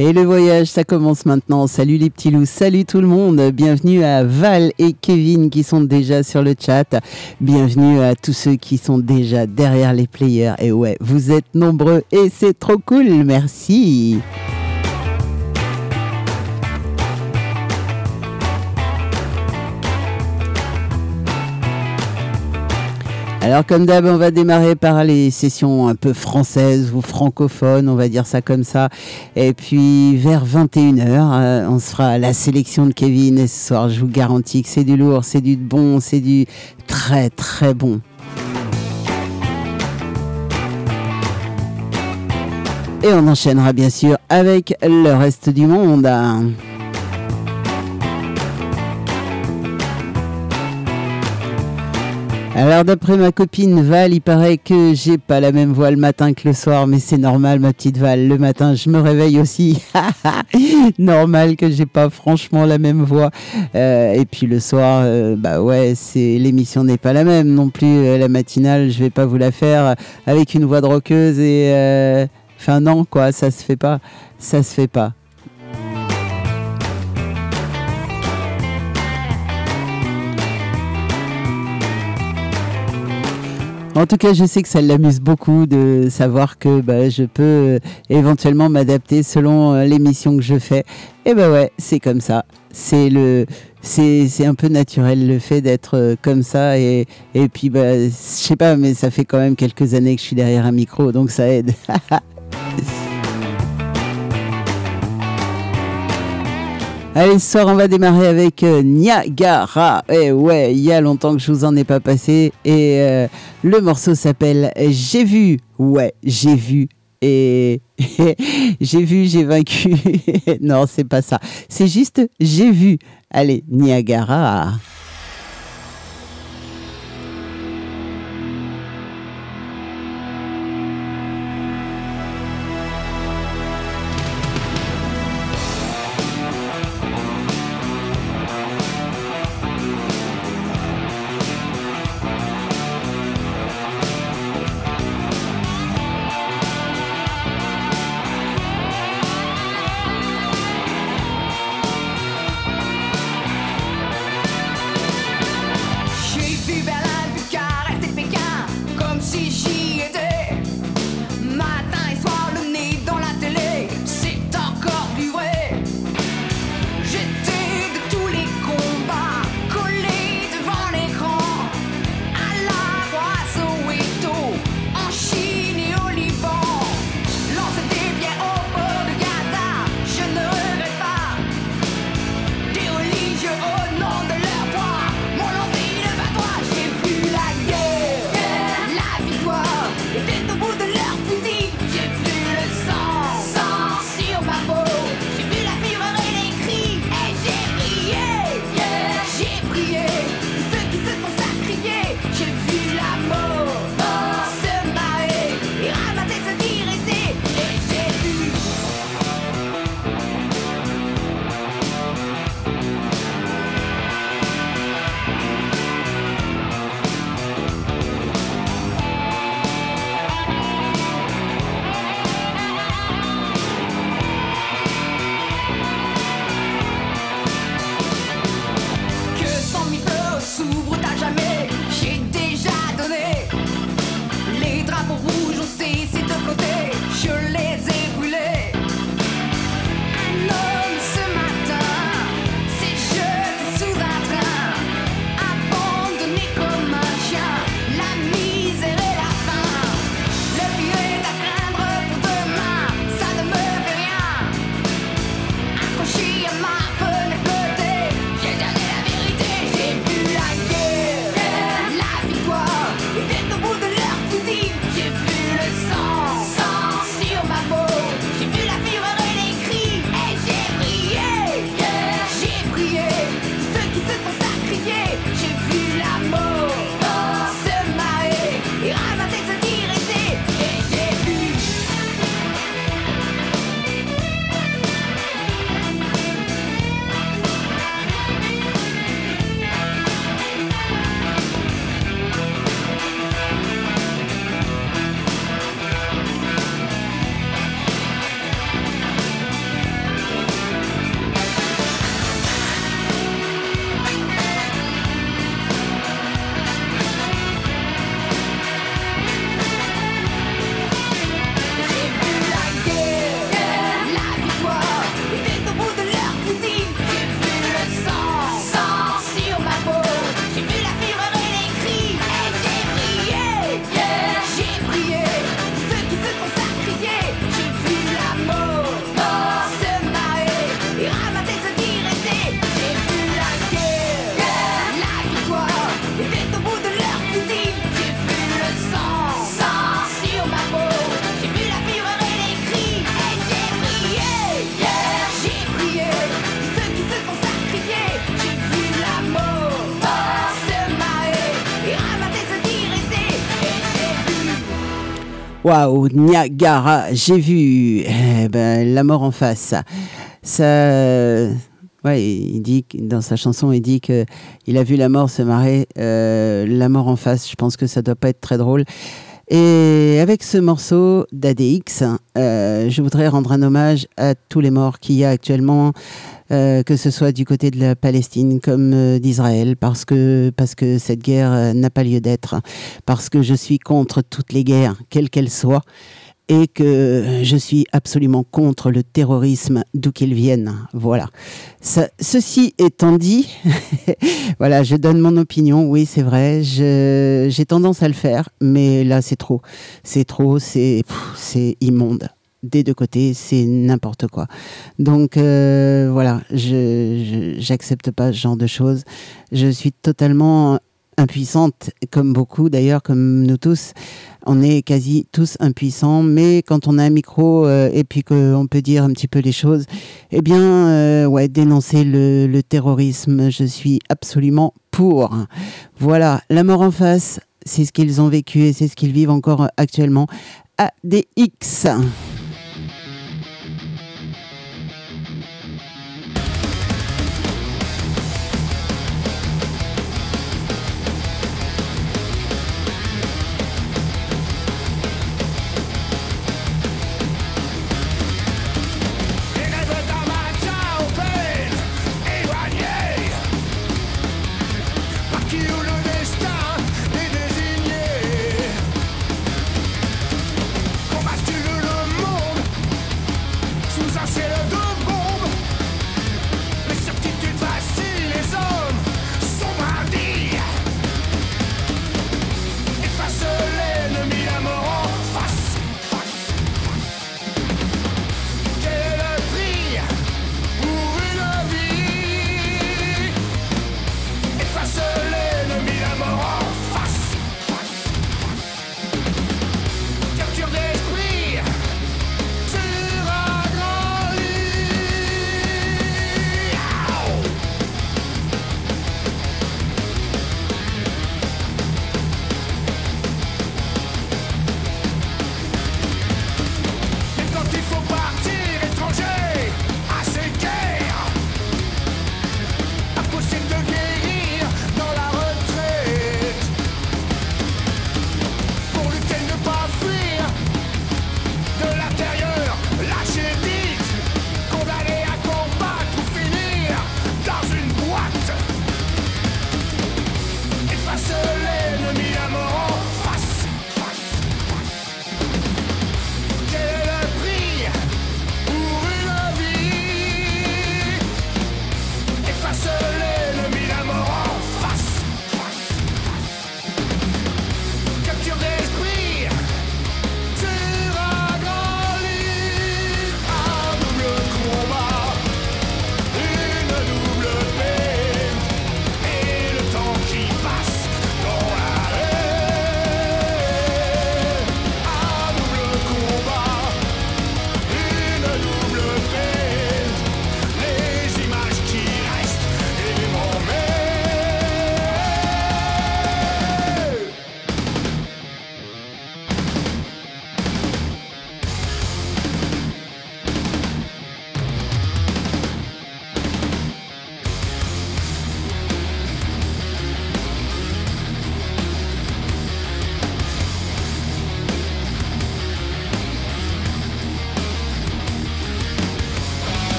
Et le voyage, ça commence maintenant. Salut les petits loups, salut tout le monde. Bienvenue à Val et Kevin qui sont déjà sur le chat. Bienvenue à tous ceux qui sont déjà derrière les players. Et ouais, vous êtes nombreux et c'est trop cool. Merci. Alors comme d'hab, on va démarrer par les sessions un peu françaises ou francophones, on va dire ça comme ça. Et puis vers 21h, euh, on se fera la sélection de Kevin. Et ce soir, je vous garantis que c'est du lourd, c'est du bon, c'est du très très bon. Et on enchaînera bien sûr avec le reste du monde. Alors d'après ma copine Val, il paraît que j'ai pas la même voix le matin que le soir, mais c'est normal ma petite Val. Le matin, je me réveille aussi. normal que j'ai pas franchement la même voix. Euh, et puis le soir, euh, bah ouais, c'est l'émission n'est pas la même non plus. Euh, la matinale, je vais pas vous la faire avec une voix de roqueuse et enfin non quoi, ça se fait pas, ça se fait pas. En tout cas, je sais que ça l'amuse beaucoup de savoir que bah, je peux euh, éventuellement m'adapter selon euh, l'émission que je fais. Et ben ouais, c'est comme ça. C'est le, c'est un peu naturel le fait d'être euh, comme ça et, et puis bah, je sais pas, mais ça fait quand même quelques années que je suis derrière un micro, donc ça aide. Allez, ce soir, on va démarrer avec euh, Niagara. Et ouais, il y a longtemps que je vous en ai pas passé. Et euh, le morceau s'appelle J'ai vu. Ouais, j'ai vu. Et j'ai vu, j'ai vaincu. non, c'est pas ça. C'est juste j'ai vu. Allez, Niagara. Waouh, Niagara, j'ai vu eh ben, la mort en face. Ça, ouais, il dit dans sa chanson, il dit que il a vu la mort se marrer, euh, la mort en face. Je pense que ça doit pas être très drôle. Et avec ce morceau d'ADX, euh, je voudrais rendre un hommage à tous les morts qu'il y a actuellement, euh, que ce soit du côté de la Palestine comme euh, d'Israël, parce que, parce que cette guerre euh, n'a pas lieu d'être, parce que je suis contre toutes les guerres, quelles qu'elles soient et que je suis absolument contre le terrorisme d'où qu'il vienne. Voilà. Ceci étant dit, voilà, je donne mon opinion. Oui, c'est vrai, j'ai tendance à le faire, mais là, c'est trop. C'est trop, c'est immonde. Des deux côtés, c'est n'importe quoi. Donc euh, voilà, je j'accepte pas ce genre de choses. Je suis totalement impuissante, comme beaucoup d'ailleurs, comme nous tous. On est quasi tous impuissants, mais quand on a un micro euh, et puis qu'on peut dire un petit peu les choses, eh bien, euh, ouais, dénoncer le, le terrorisme, je suis absolument pour. Voilà, la mort en face, c'est ce qu'ils ont vécu et c'est ce qu'ils vivent encore actuellement. ADX.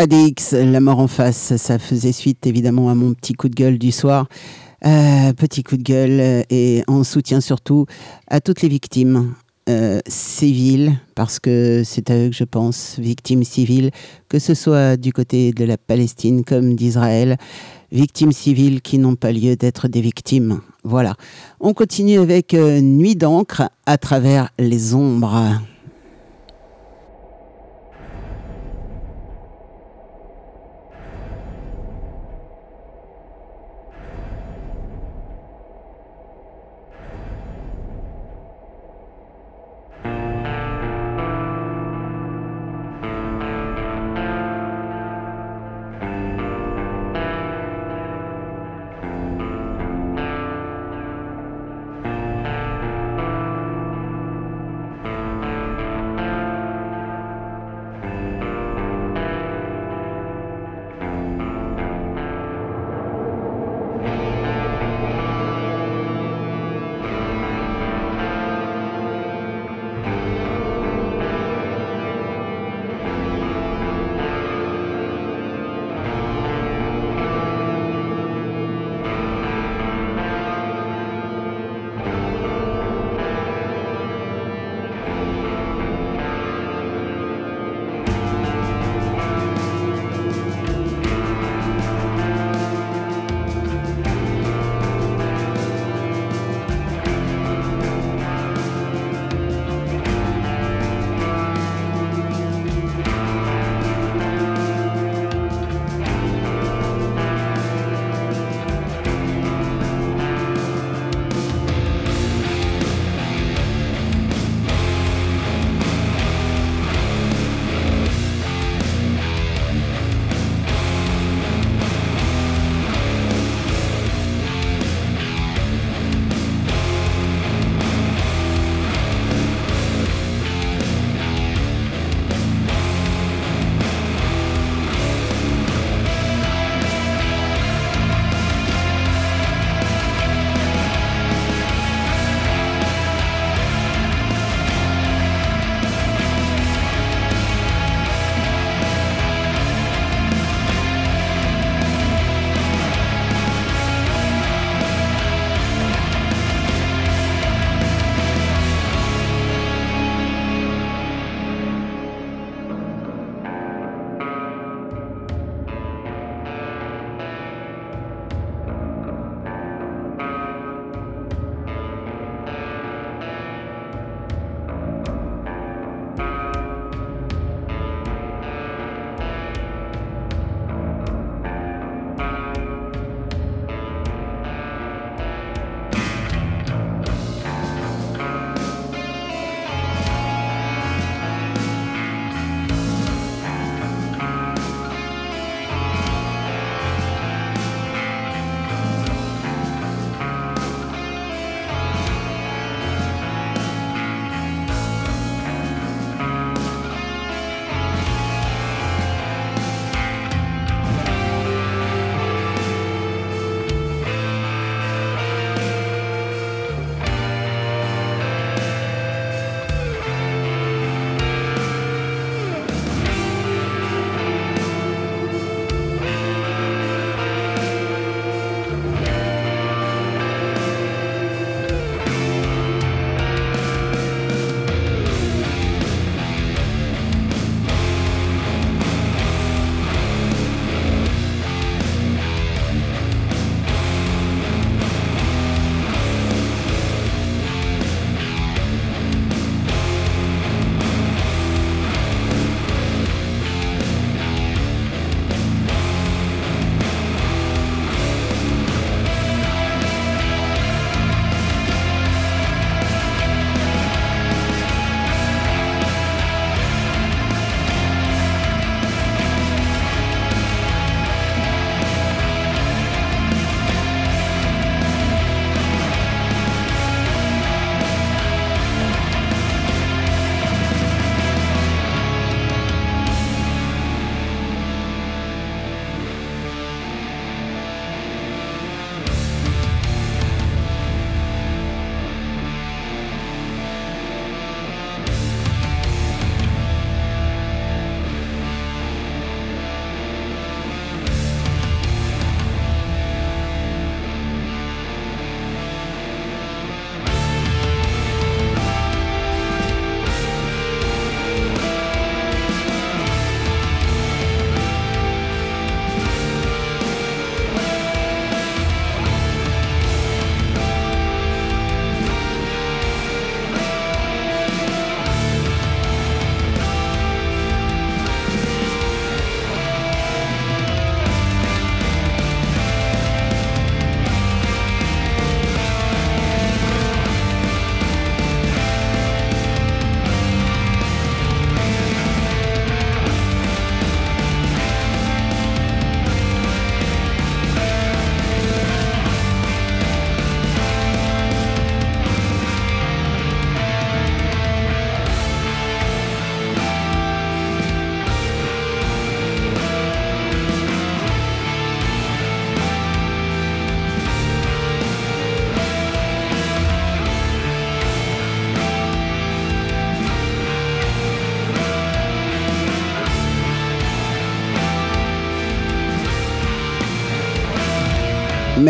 ADX, la mort en face, ça faisait suite évidemment à mon petit coup de gueule du soir. Euh, petit coup de gueule euh, et en soutien surtout à toutes les victimes euh, civiles, parce que c'est à eux que je pense, victimes civiles, que ce soit du côté de la Palestine comme d'Israël, victimes civiles qui n'ont pas lieu d'être des victimes. Voilà. On continue avec Nuit d'encre à travers les ombres.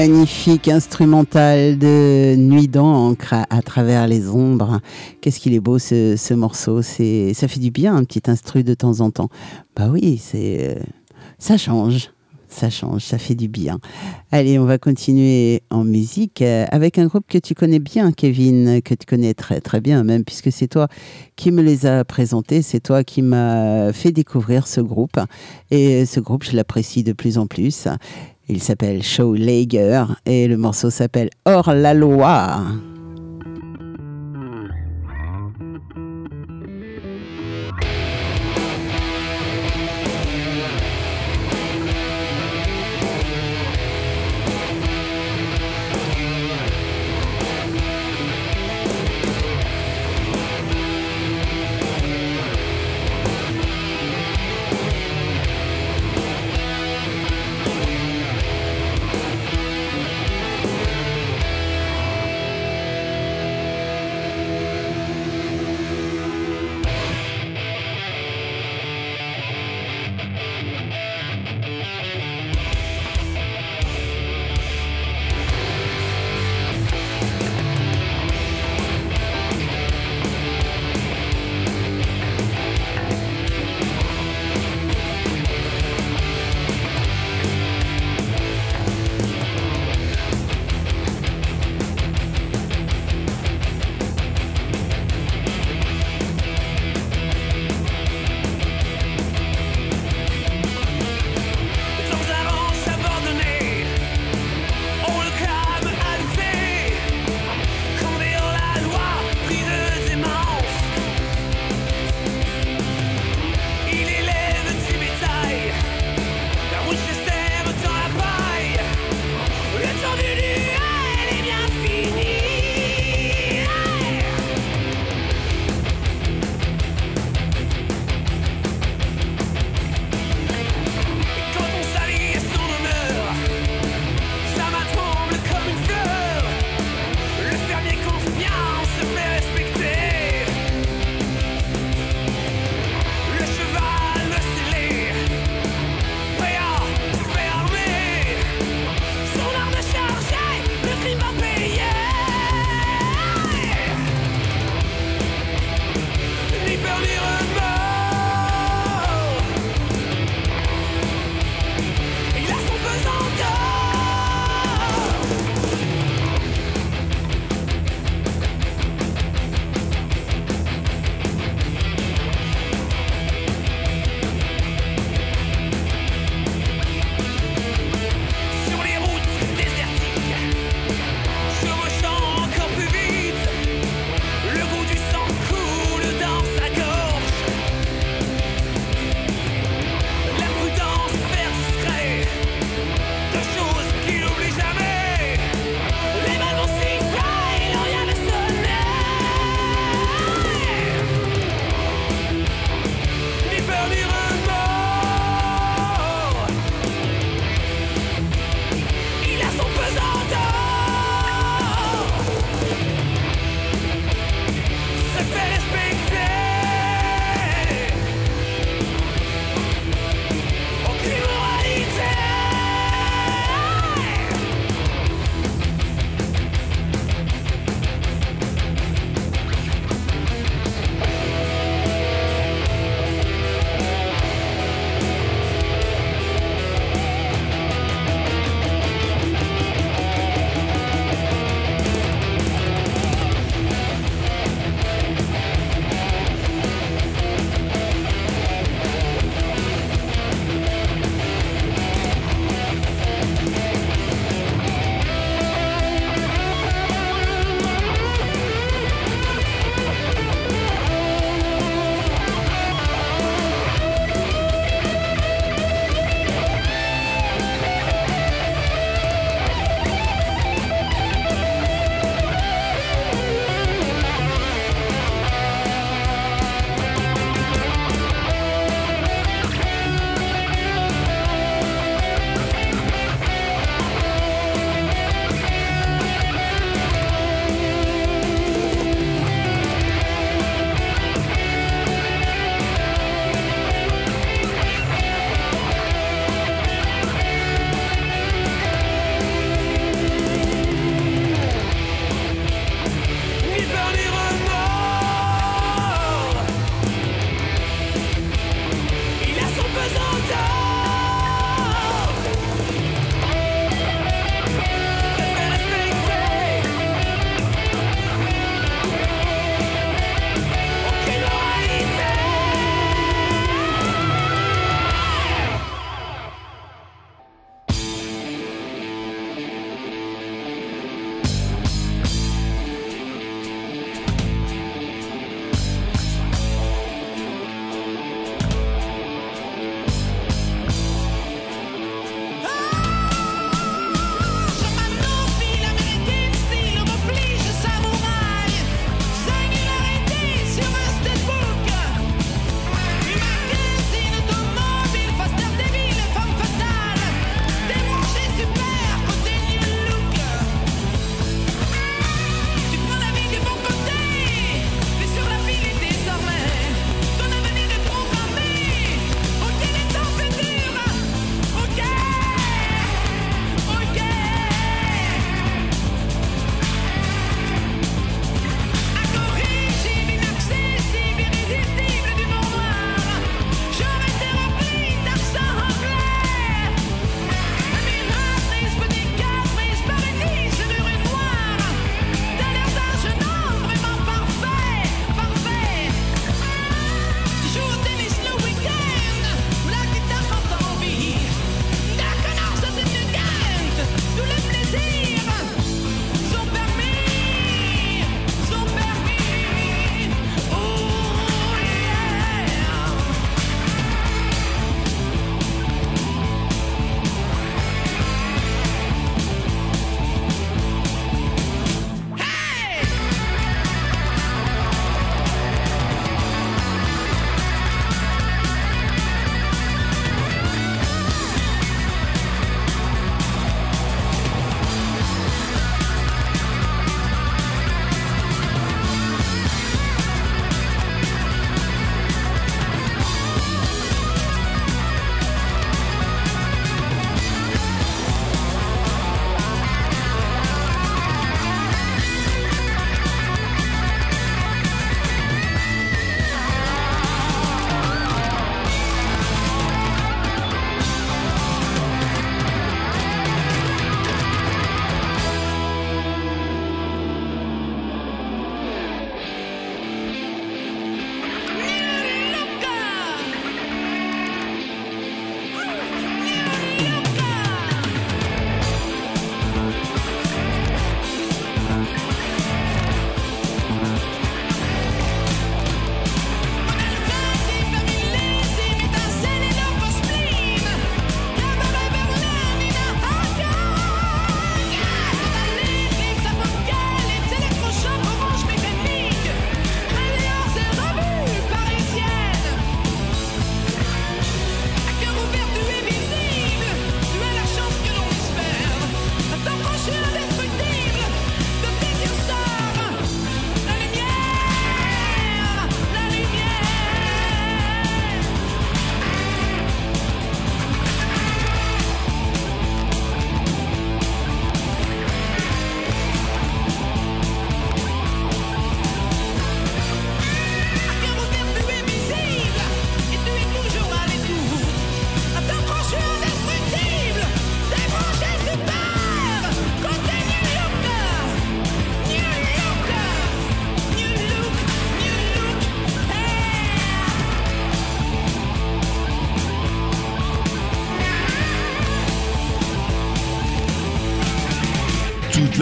Magnifique instrumental de Nuit d'encre à, travers les ombres. Qu'est-ce qu'il est beau ce, ce morceau. C'est, ça fait du bien un petit instru de temps en temps. Bah oui, c'est, euh, ça change. Ça change, ça fait du bien. Allez, on va continuer en musique euh, avec un groupe que tu connais bien, Kevin, que tu connais très très bien même, puisque c'est toi qui me les a présentés, c'est toi qui m'as fait découvrir ce groupe. Et ce groupe, je l'apprécie de plus en plus. Il s'appelle Show Lager et le morceau s'appelle Hors la loi.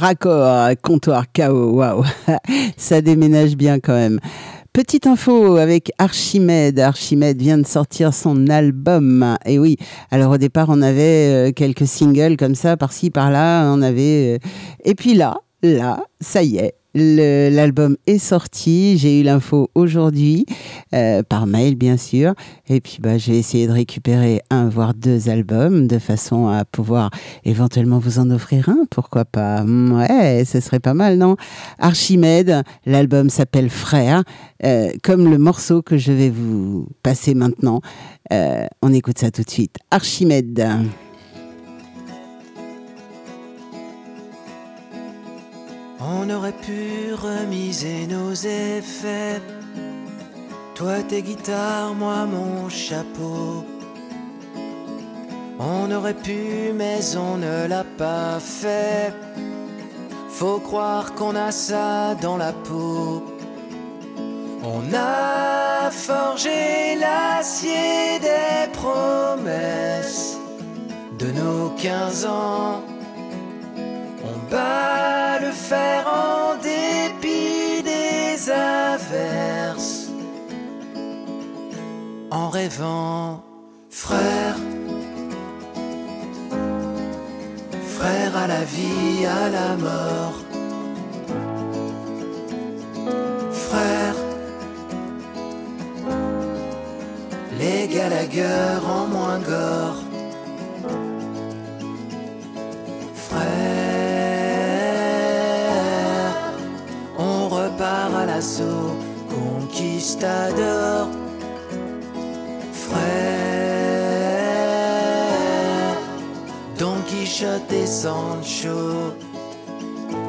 Raccord, comptoir KO, waouh, ça déménage bien quand même. Petite info avec Archimède. Archimède vient de sortir son album. Et oui, alors au départ, on avait euh, quelques singles comme ça, par-ci, par-là. On avait. euh, Et puis là, là, ça y est. L'album est sorti, j'ai eu l'info aujourd'hui, euh, par mail bien sûr, et puis bah, j'ai essayé de récupérer un voire deux albums de façon à pouvoir éventuellement vous en offrir un, pourquoi pas Hmm, Ouais, ce serait pas mal, non? Archimède, l'album s'appelle Frère, euh, comme le morceau que je vais vous passer maintenant. Euh, on écoute ça tout de suite. Archimède. On aurait pu remiser nos effets. Toi tes guitares, moi mon chapeau. On aurait pu, mais on ne l'a pas fait. Faut croire qu'on a ça dans la peau. On a forgé l'acier des promesses de nos 15 ans. Rêvant, frère, vie, à la mort. Frère, les Gallagher en moins gore. Frère, on repart à l'assaut, conquistador. Et Sancho,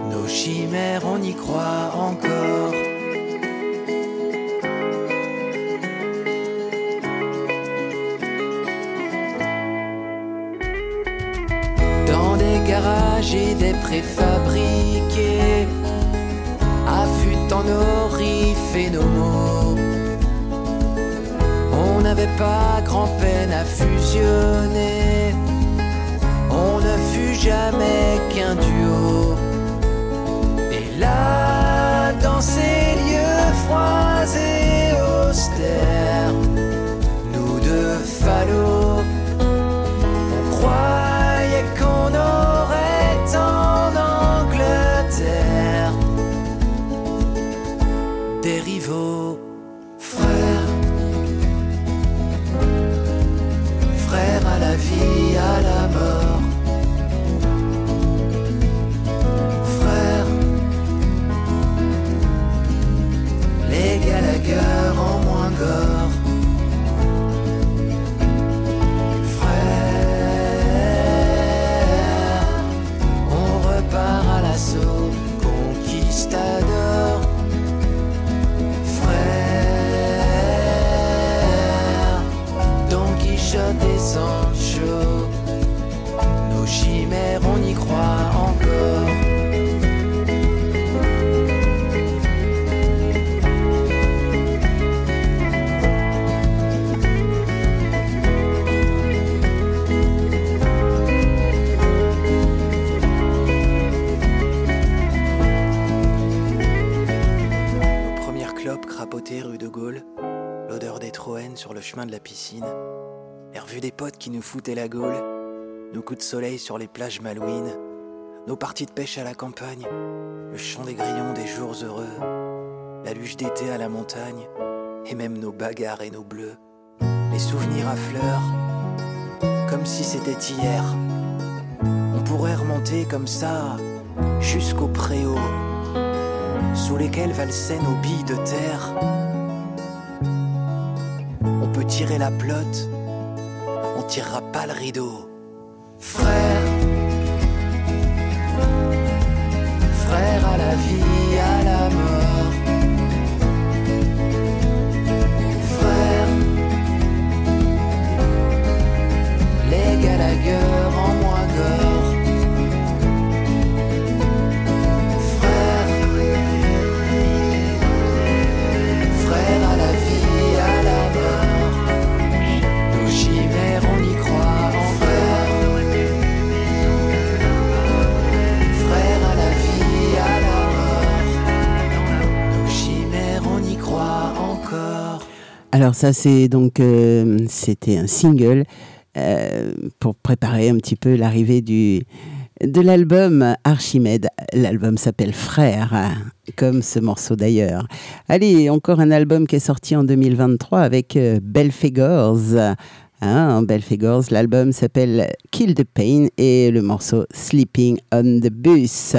nos chimères, on y croit encore. Dans des garages et des préfabriqués, affûtant nos riffs et nos mots. On n'avait pas grand-peine à fusionner, jamais qu'un duo. Et là, dans ces lieux froids et austères, nous deux falots, chemin de la piscine, les revues des potes qui nous foutaient la gaule, nos coups de soleil sur les plages malouines, nos parties de pêche à la campagne, le chant des grillons des jours heureux, la luge d'été à la montagne, et même nos bagarres et nos bleus, les souvenirs à fleurs, comme si c'était hier. On pourrait remonter comme ça jusqu'au préau sous lesquels valsaient nos billes de terre. On peut tirer la pelote, on tirera pas le rideau. Frère, frère à la vie, Alors ça c'est donc euh, c'était un single euh, pour préparer un petit peu l'arrivée du de l'album Archimède. L'album s'appelle Frère, comme ce morceau d'ailleurs. Allez, encore un album qui est sorti en 2023 avec euh, Belfegors. Hein, Belfegors, l'album s'appelle Kill the Pain et le morceau Sleeping on the Bus.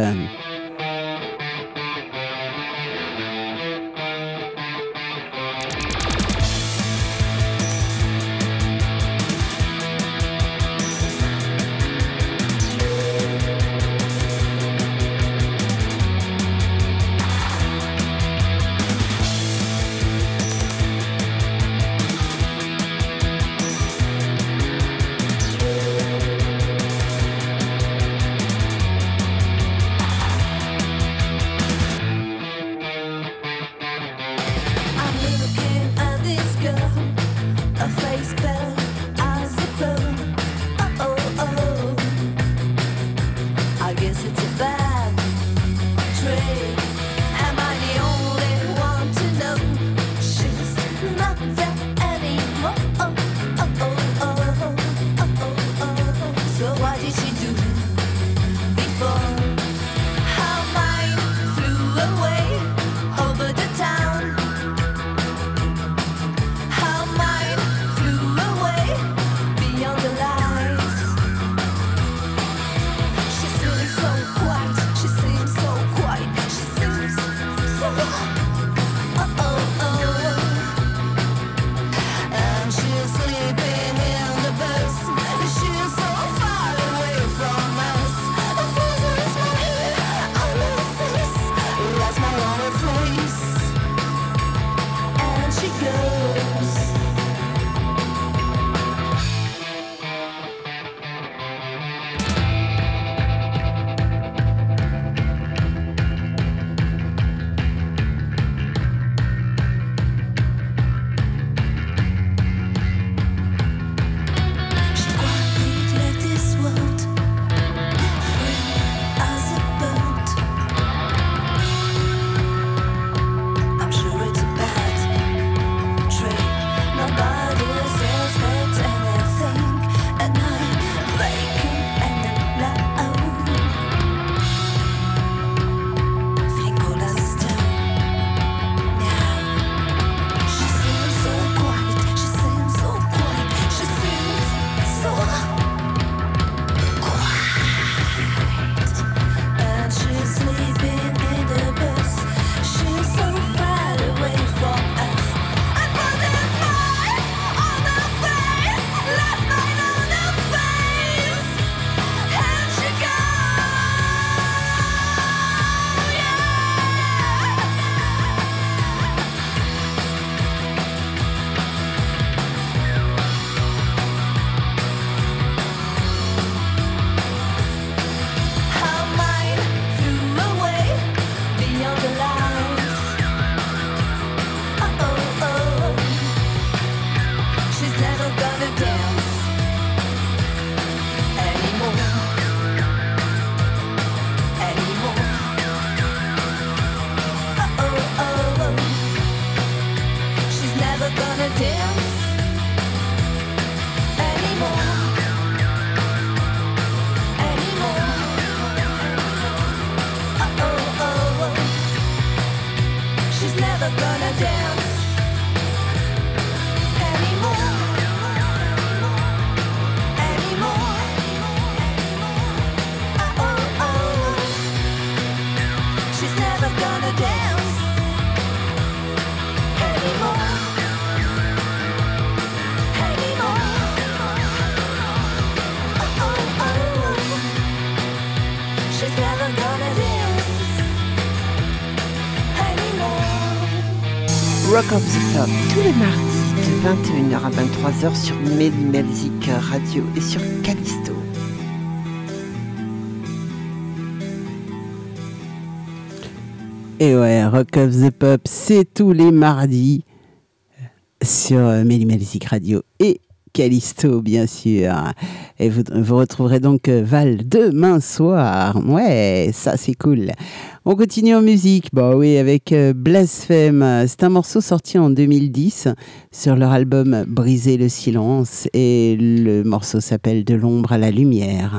21h à 23h sur Music Radio et sur Callisto. Et ouais, Rock of the Pop, c'est tous les mardis sur Music Radio et Callisto, bien sûr. Et vous, vous retrouverez donc euh, Val demain soir. Ouais, ça c'est cool. On continue en musique, bah oui, avec euh, Blasphème. C'est un morceau sorti en 2010 sur leur album Briser le silence et le morceau s'appelle De l'ombre à la lumière.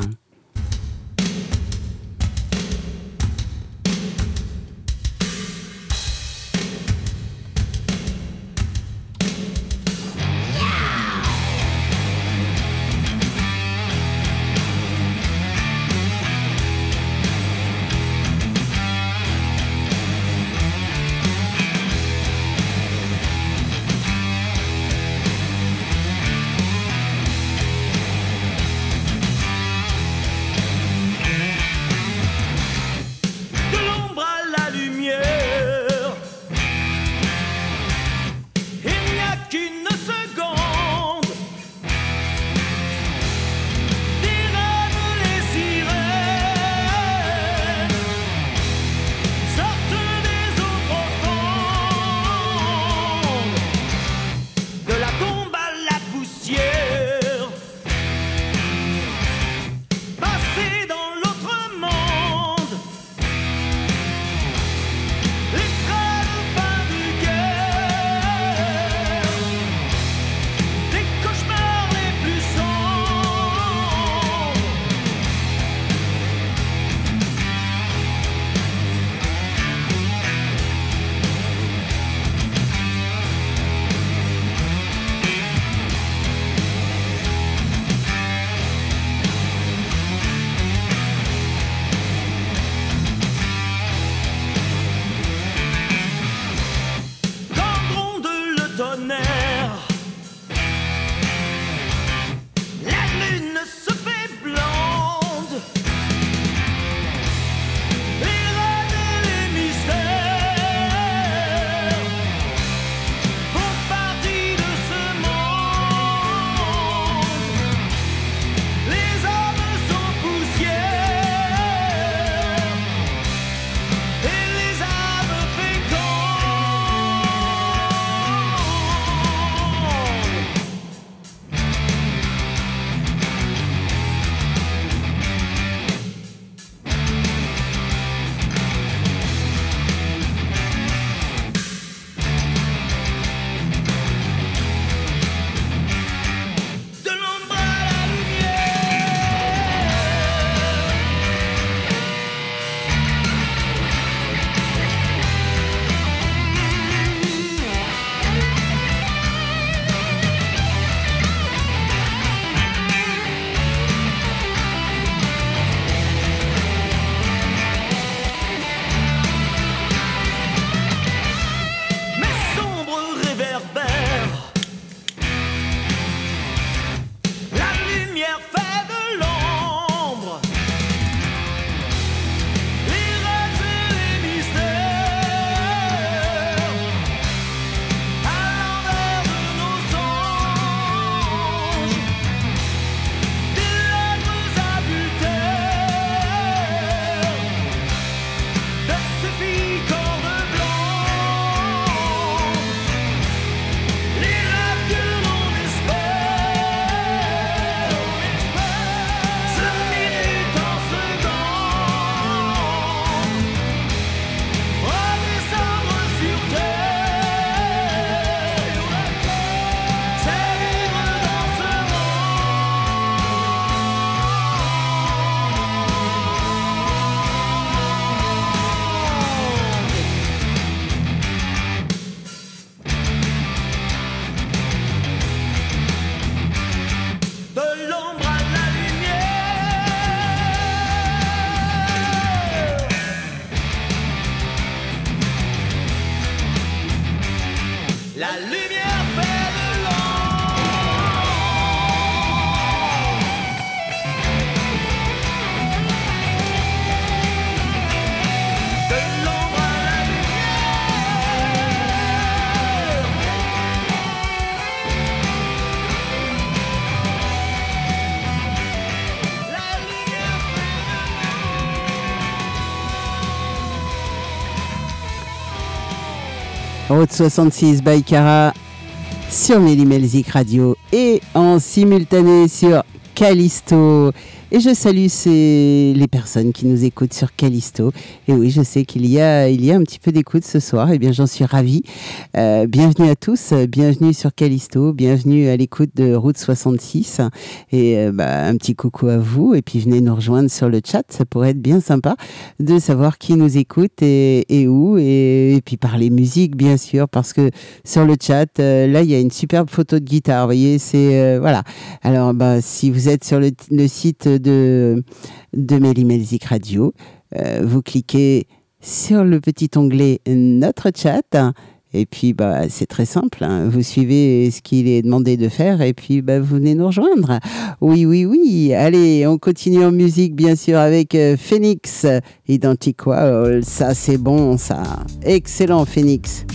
Route 66 by Cara sur Melzik Radio et en simultané sur Callisto. Et je salue les personnes qui nous écoutent sur Callisto. Et oui, je sais qu'il y a, un petit peu d'écoute ce soir. Et eh bien, j'en suis ravie. Euh, bienvenue à tous. Bienvenue sur Callisto. Bienvenue à l'écoute de Route 66. Et euh, bah, un petit coucou à vous. Et puis, venez nous rejoindre sur le chat. Ça pourrait être bien sympa de savoir qui nous écoute et, où. Et, et, puis, parler musique, bien sûr. Parce que sur le chat, euh, là, il y a une superbe photo de guitare. Vous voyez, c'est, voilà. Alors, bah, si vous êtes sur le, site de Melzik Radio. Euh, vous cliquez sur le petit onglet Notre chat. Et puis, bah, c'est très simple. Hein. Vous suivez ce qu'il est demandé de faire et puis bah, vous venez nous rejoindre. Oui, oui, oui. Allez, on continue en musique, bien sûr, avec euh, Phoenix Identical. Ça, c'est bon, ça. Excellent, Phoenix.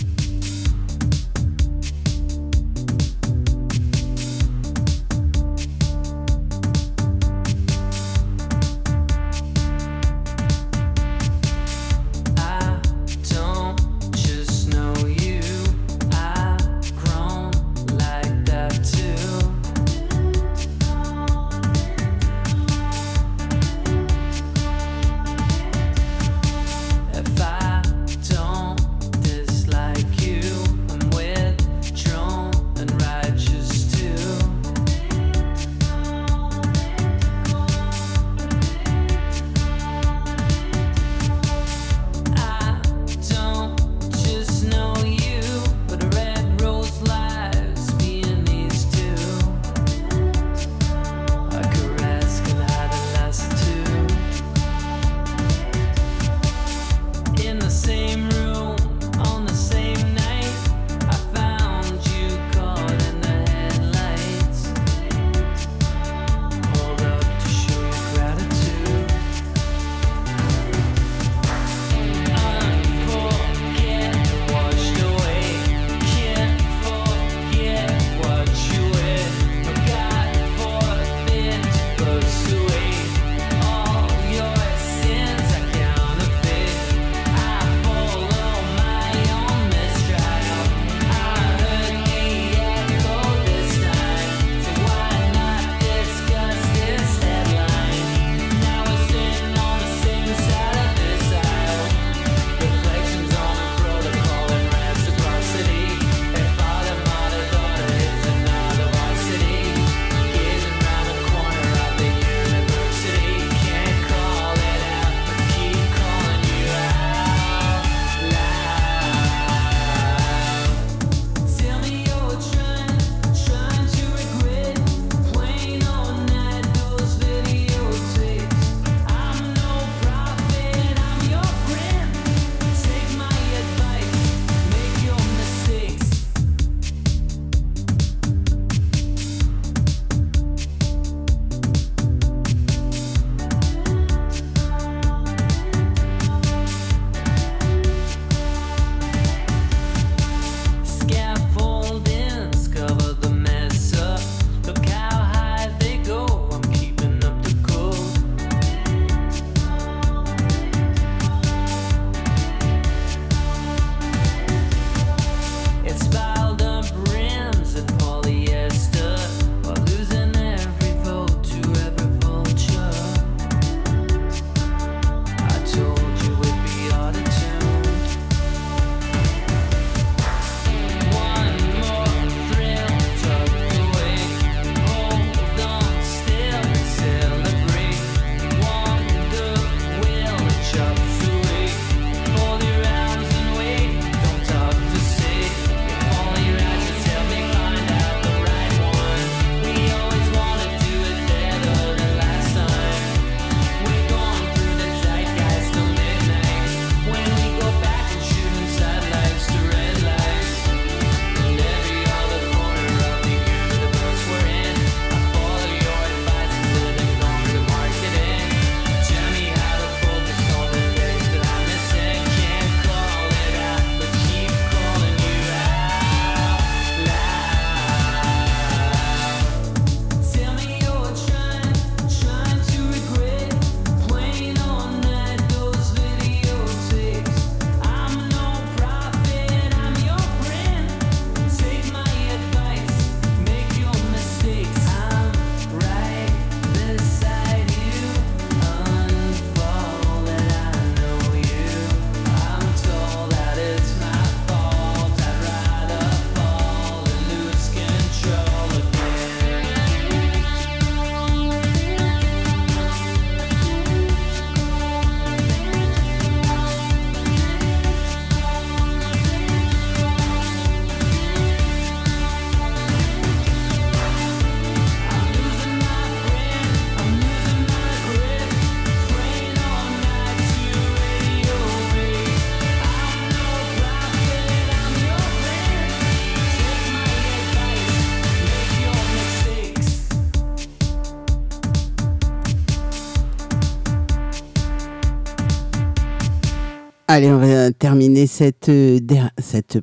Allez, on va terminer cette, euh,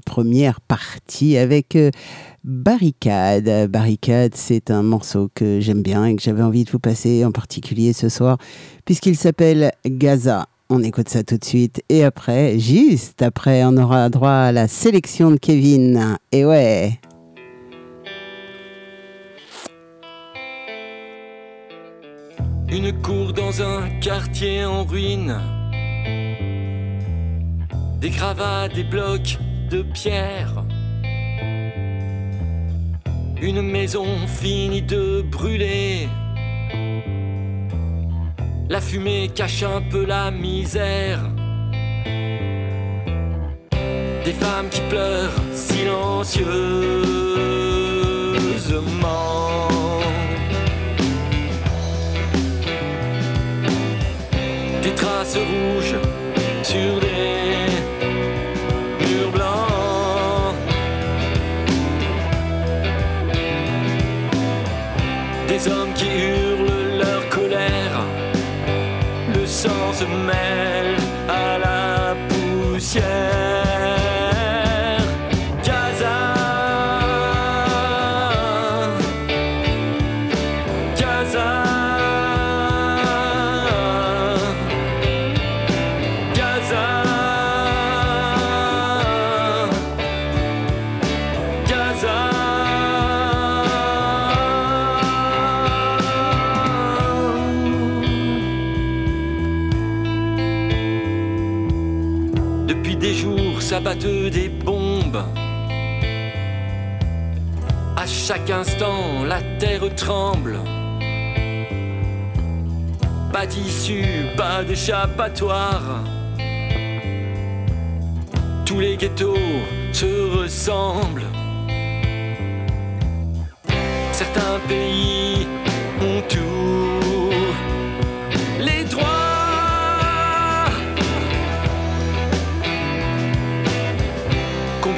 première partie avec euh, Barricade. Barricade, c'est un morceau que j'aime bien et que j'avais envie de vous passer en particulier ce soir, puisqu'il s'appelle Gaza. On écoute ça tout de suite. Et après, juste après, on aura droit à la sélection de Kevin. Et ouais. Une cour dans un quartier en ruine. Des gravats, des blocs de pierre. Une maison finie de brûler. La fumée cache un peu la misère. Des femmes qui pleurent silencieusement. des traces rouges sur des Des hommes qui hurlent leur colère. Le sang se s'abattent des bombes. À chaque instant, la terre tremble. Pas d'issue, pas d'échappatoire. Tous les ghettos se ressemblent. Certains pays ont tout.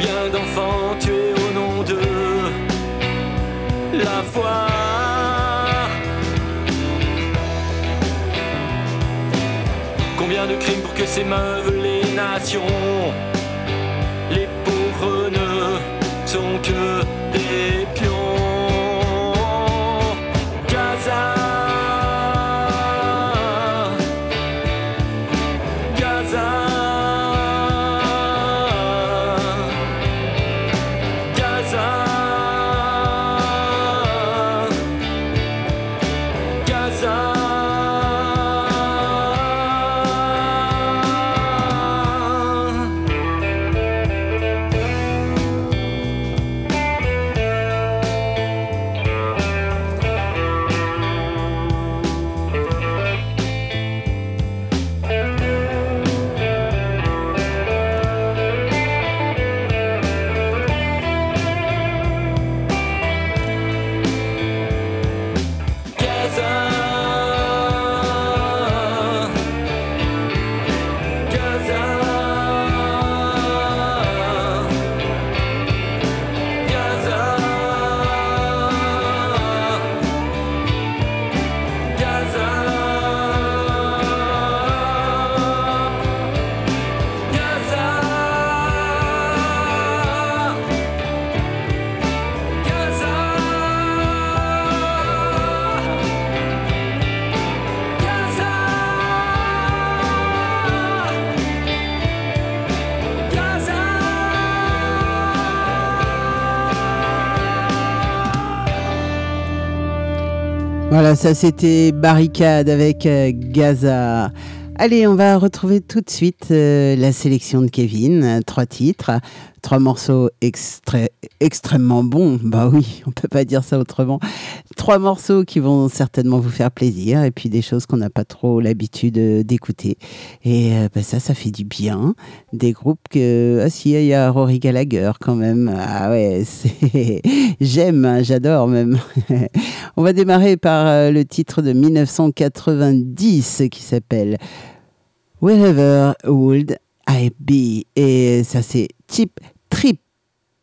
Combien d'enfants tués au nom de la foi. Combien de crimes pour que s'émeuvent les nations Les pauvres ne sont que des pions. Gaza. Gaza Ça c'était Barricade avec euh, Gaza. Allez, on va retrouver tout de suite euh, la sélection de Kevin. Euh, Trois titres, trois morceaux extra- extrêmement bons. Bah oui, on peut pas dire ça autrement. Trois morceaux qui vont certainement vous faire plaisir et puis des choses qu'on n'a pas trop l'habitude euh, d'écouter. Et euh, bah, ça, ça fait du bien. Des groupes que... Ah si, il y a Rory Gallagher quand même. Ah ouais. J'aime, hein, j'adore même. On va démarrer par euh, le titre de 1990 qui s'appelle Wherever Would I Be? Et ça c'est Chip Trip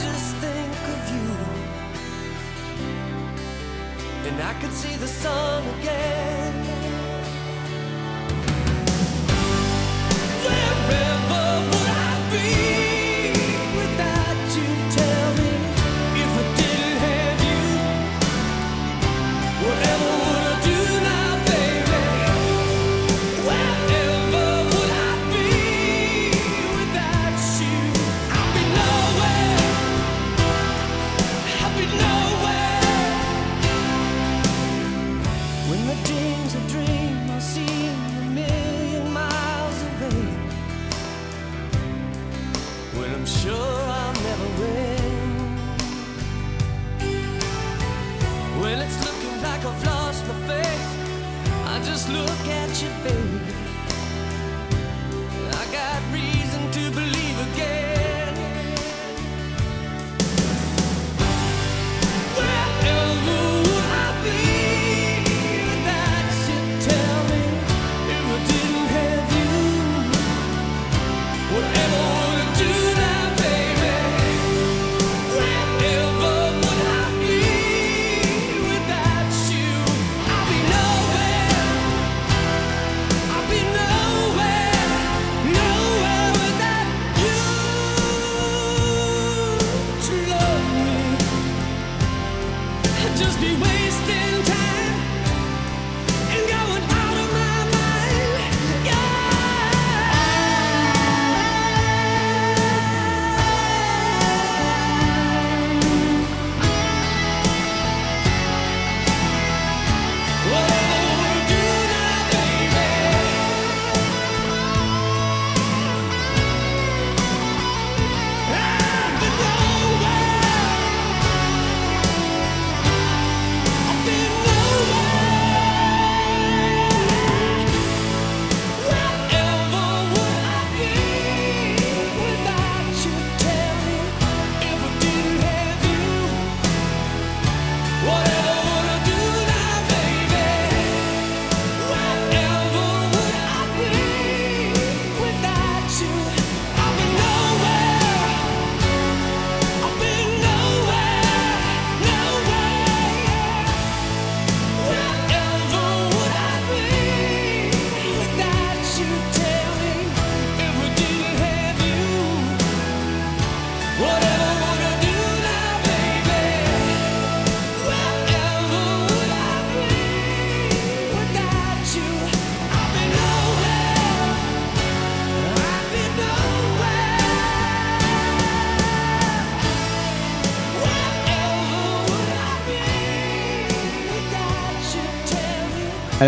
just think of you. And I could see the sun again. Wherever.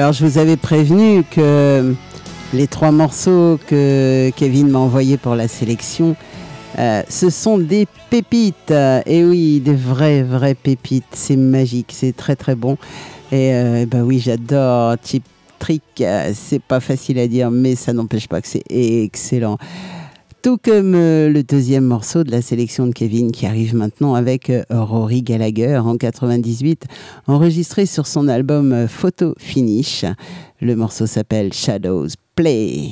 Alors je vous avais prévenu que les trois morceaux que Kevin m'a envoyés pour la sélection, euh, ce sont des pépites. Et oui, des vraies, vraies pépites. C'est magique, c'est très très bon. Et bah oui, j'adore Chip Trick. Euh, c'est pas facile à dire, mais ça n'empêche pas que c'est excellent. Tout comme euh, le deuxième morceau de la sélection de Kevin qui arrive maintenant avec euh, Rory Gallagher en 98, enregistré sur son album euh, Photo Finish. Le morceau s'appelle Shadows Play.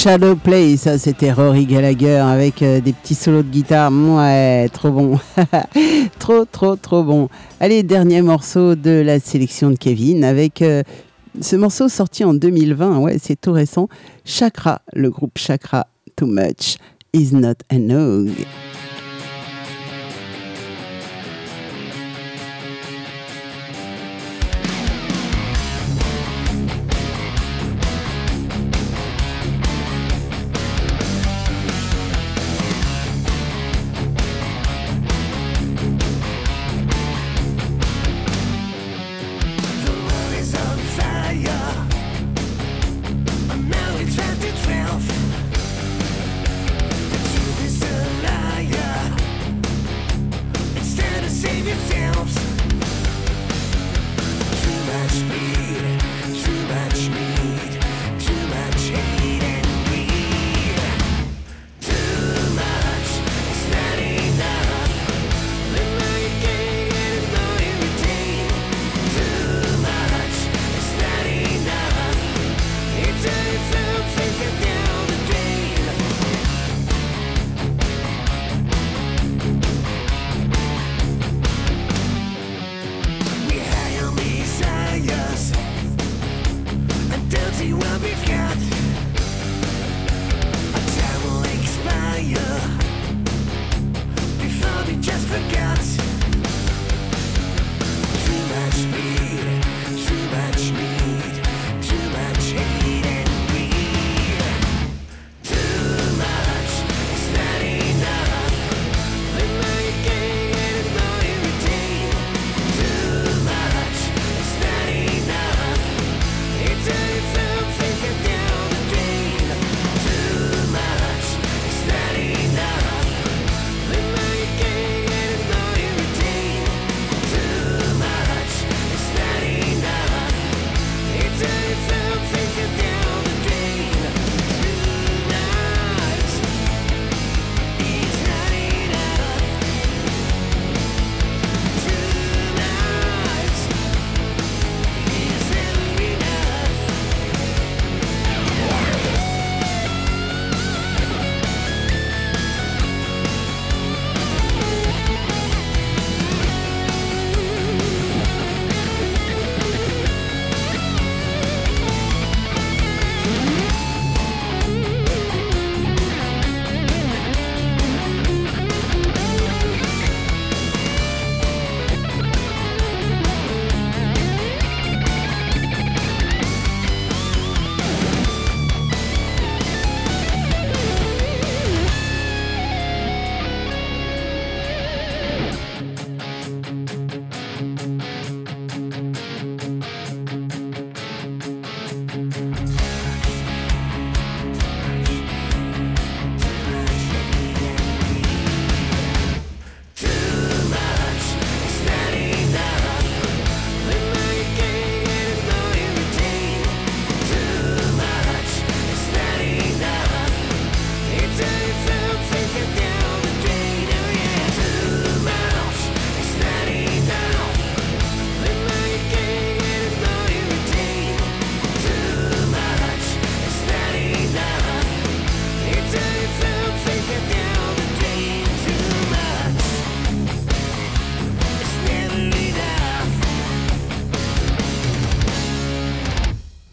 Shadow Play, ça c'était Rory Gallagher avec euh, des petits solos de guitare. Ouais, trop bon. trop, trop, trop bon. Allez, dernier morceau de la sélection de Kevin avec euh, ce morceau sorti en 2020. Ouais, c'est tout récent. Chakra, le groupe Chakra, Too Much is not a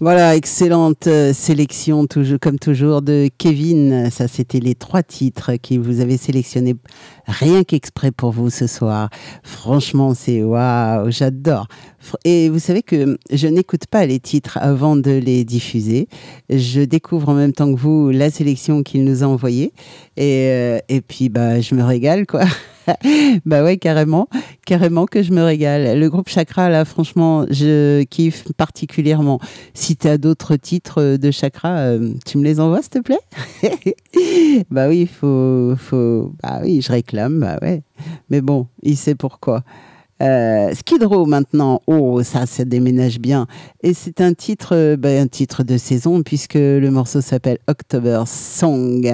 Voilà, excellente euh, sélection, comme toujours, de Kevin. Ça, c'était les trois titres qu'il vous avait sélectionnés rien qu'exprès pour vous ce soir. Franchement, c'est waouh, j'adore. Et vous savez que je n'écoute pas les titres avant de les diffuser. Je découvre en même temps que vous la sélection qu'il nous a envoyée. Et, euh, et puis, bah, je me régale, quoi. bah ouais, carrément, carrément que je me régale. Le groupe Chakra, là, franchement, je kiffe particulièrement. Si tu as d'autres titres de Chakra, euh, tu me les envoies, s'il te plaît? Bah oui, faut, faut, bah oui, je réclame, bah ouais. Mais bon, il sait pourquoi. Euh, Skid Row maintenant, oh ça, ça déménage bien. Et c'est un titre, euh, bah, un titre de saison puisque le morceau s'appelle October Song.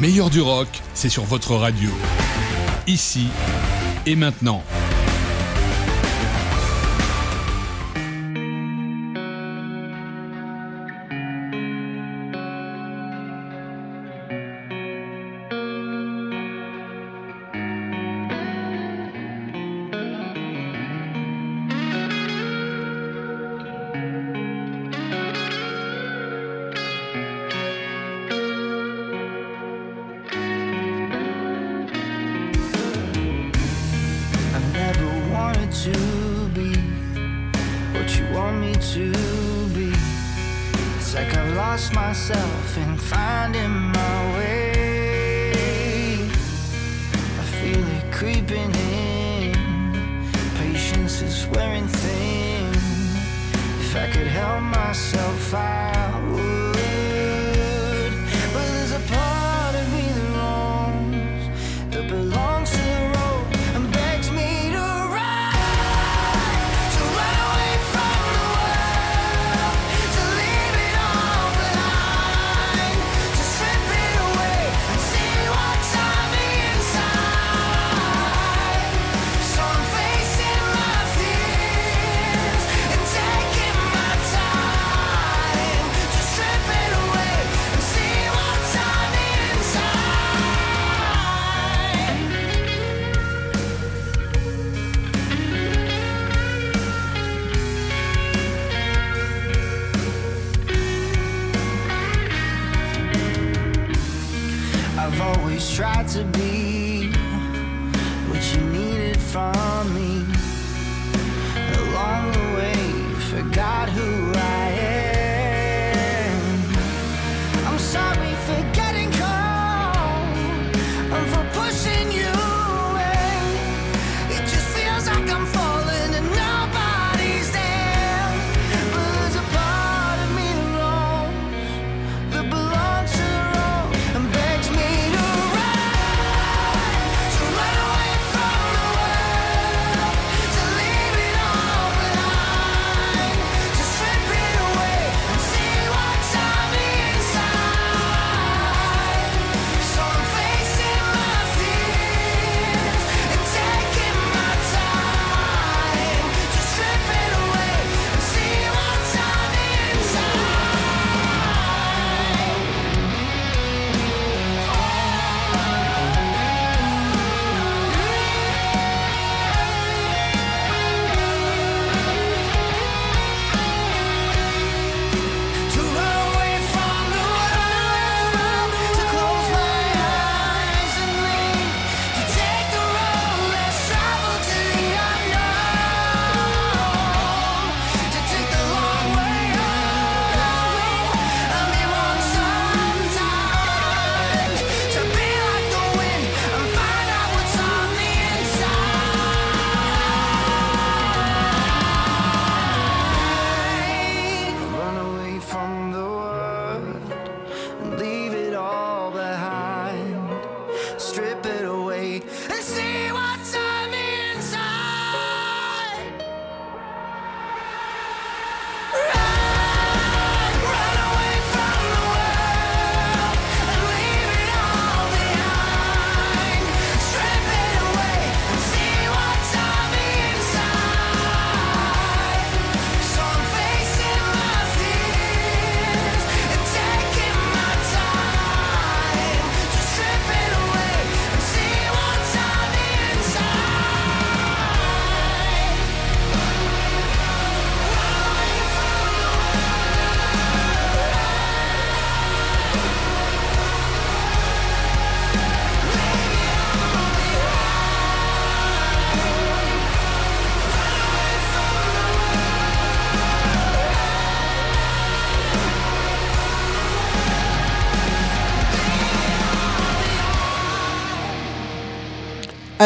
meilleur du rock, c'est sur votre radio. Ici et maintenant.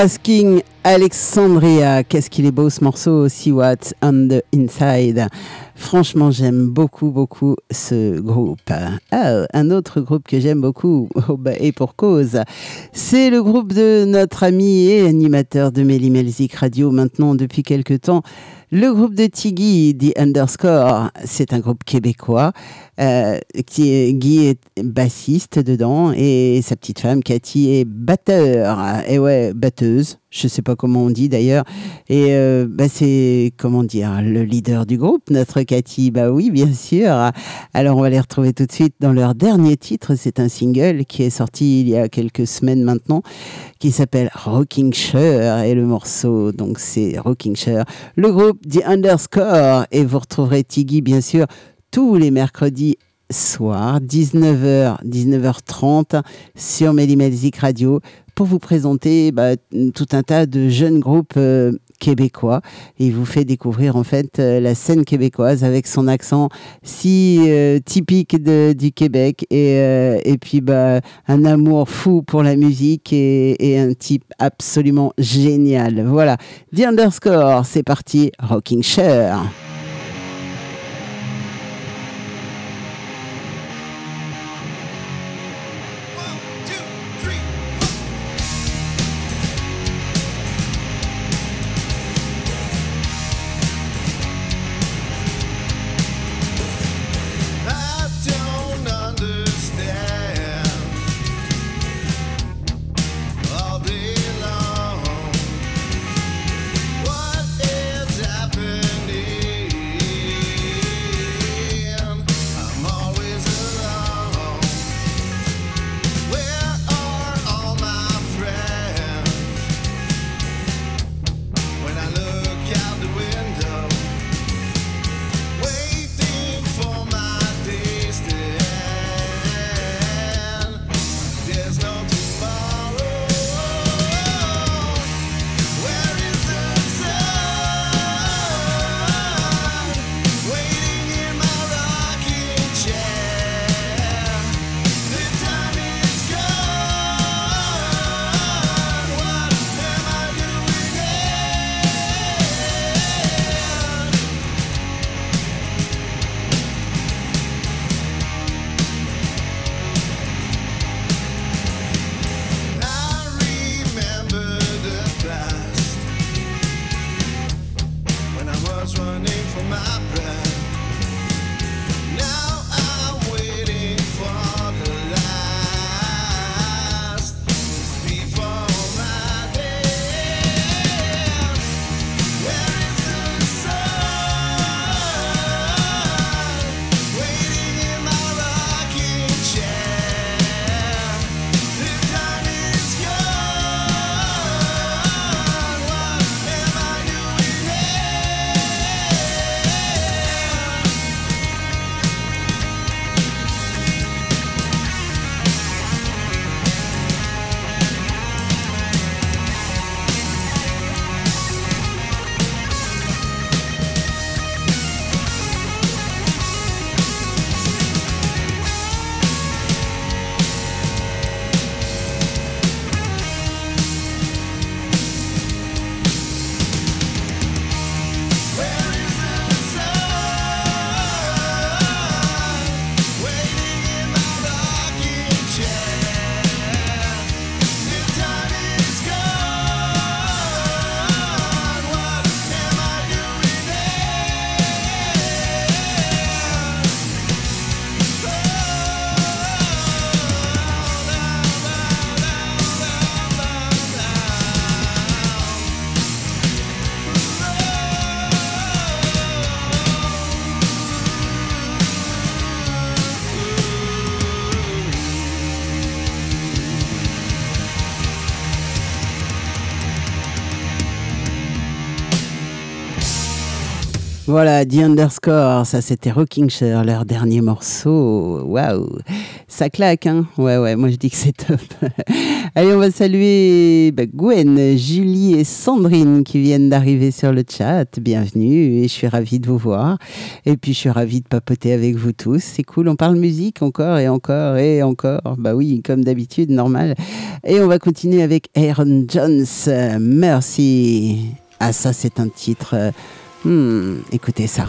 Asking Alexandria. Qu'est-ce qu'il est beau ce morceau, See What's on the Inside. Franchement, j'aime beaucoup, beaucoup ce groupe. Ah, un autre groupe que j'aime beaucoup, oh, bah, et pour cause, c'est le groupe de notre ami et animateur de Mélimelzik Radio maintenant depuis quelque temps. Le groupe de Tiggy, The Underscore, c'est un groupe québécois. Euh, qui Guy est bassiste dedans et sa petite femme Cathy est batteur. Et ouais, batteuse. Je sais pas comment on dit d'ailleurs. Et euh, bah, c'est, comment dire, le leader du groupe, notre Cathy. Bah oui, bien sûr. Alors on va les retrouver tout de suite dans leur dernier titre. C'est un single qui est sorti il y a quelques semaines maintenant, qui s'appelle Rocking Share. Et le morceau, donc c'est Rocking Share. Le groupe The Underscore. Et vous retrouverez Tiggy, bien sûr, tous les mercredis soir, 19h, 19h30 sur Mélimelzik Radio pour vous présenter bah, tout un tas de jeunes groupes euh, québécois. Il vous fait découvrir en fait euh, la scène québécoise avec son accent si euh, typique de- du Québec et, euh, et puis bah, un amour fou pour la musique et, et un type absolument génial. Voilà, The c'est parti, Rocking Chair. Voilà, The Underscore, ça c'était Rocking Chair, leur dernier morceau. Waouh, ça claque, hein Ouais, ouais, moi je dis que c'est top. Allez, on va saluer bah, Gwen, Julie et Sandrine qui viennent d'arriver sur le chat. Bienvenue et je suis ravie de vous voir. Et puis je suis ravie de papoter avec vous tous. C'est cool, on parle musique encore et encore et encore. Bah oui, comme d'habitude, normal. Et on va continuer avec Aaron Jones, Mercy. Ah ça c'est un titre... Euh, Hmm, écoutez ça.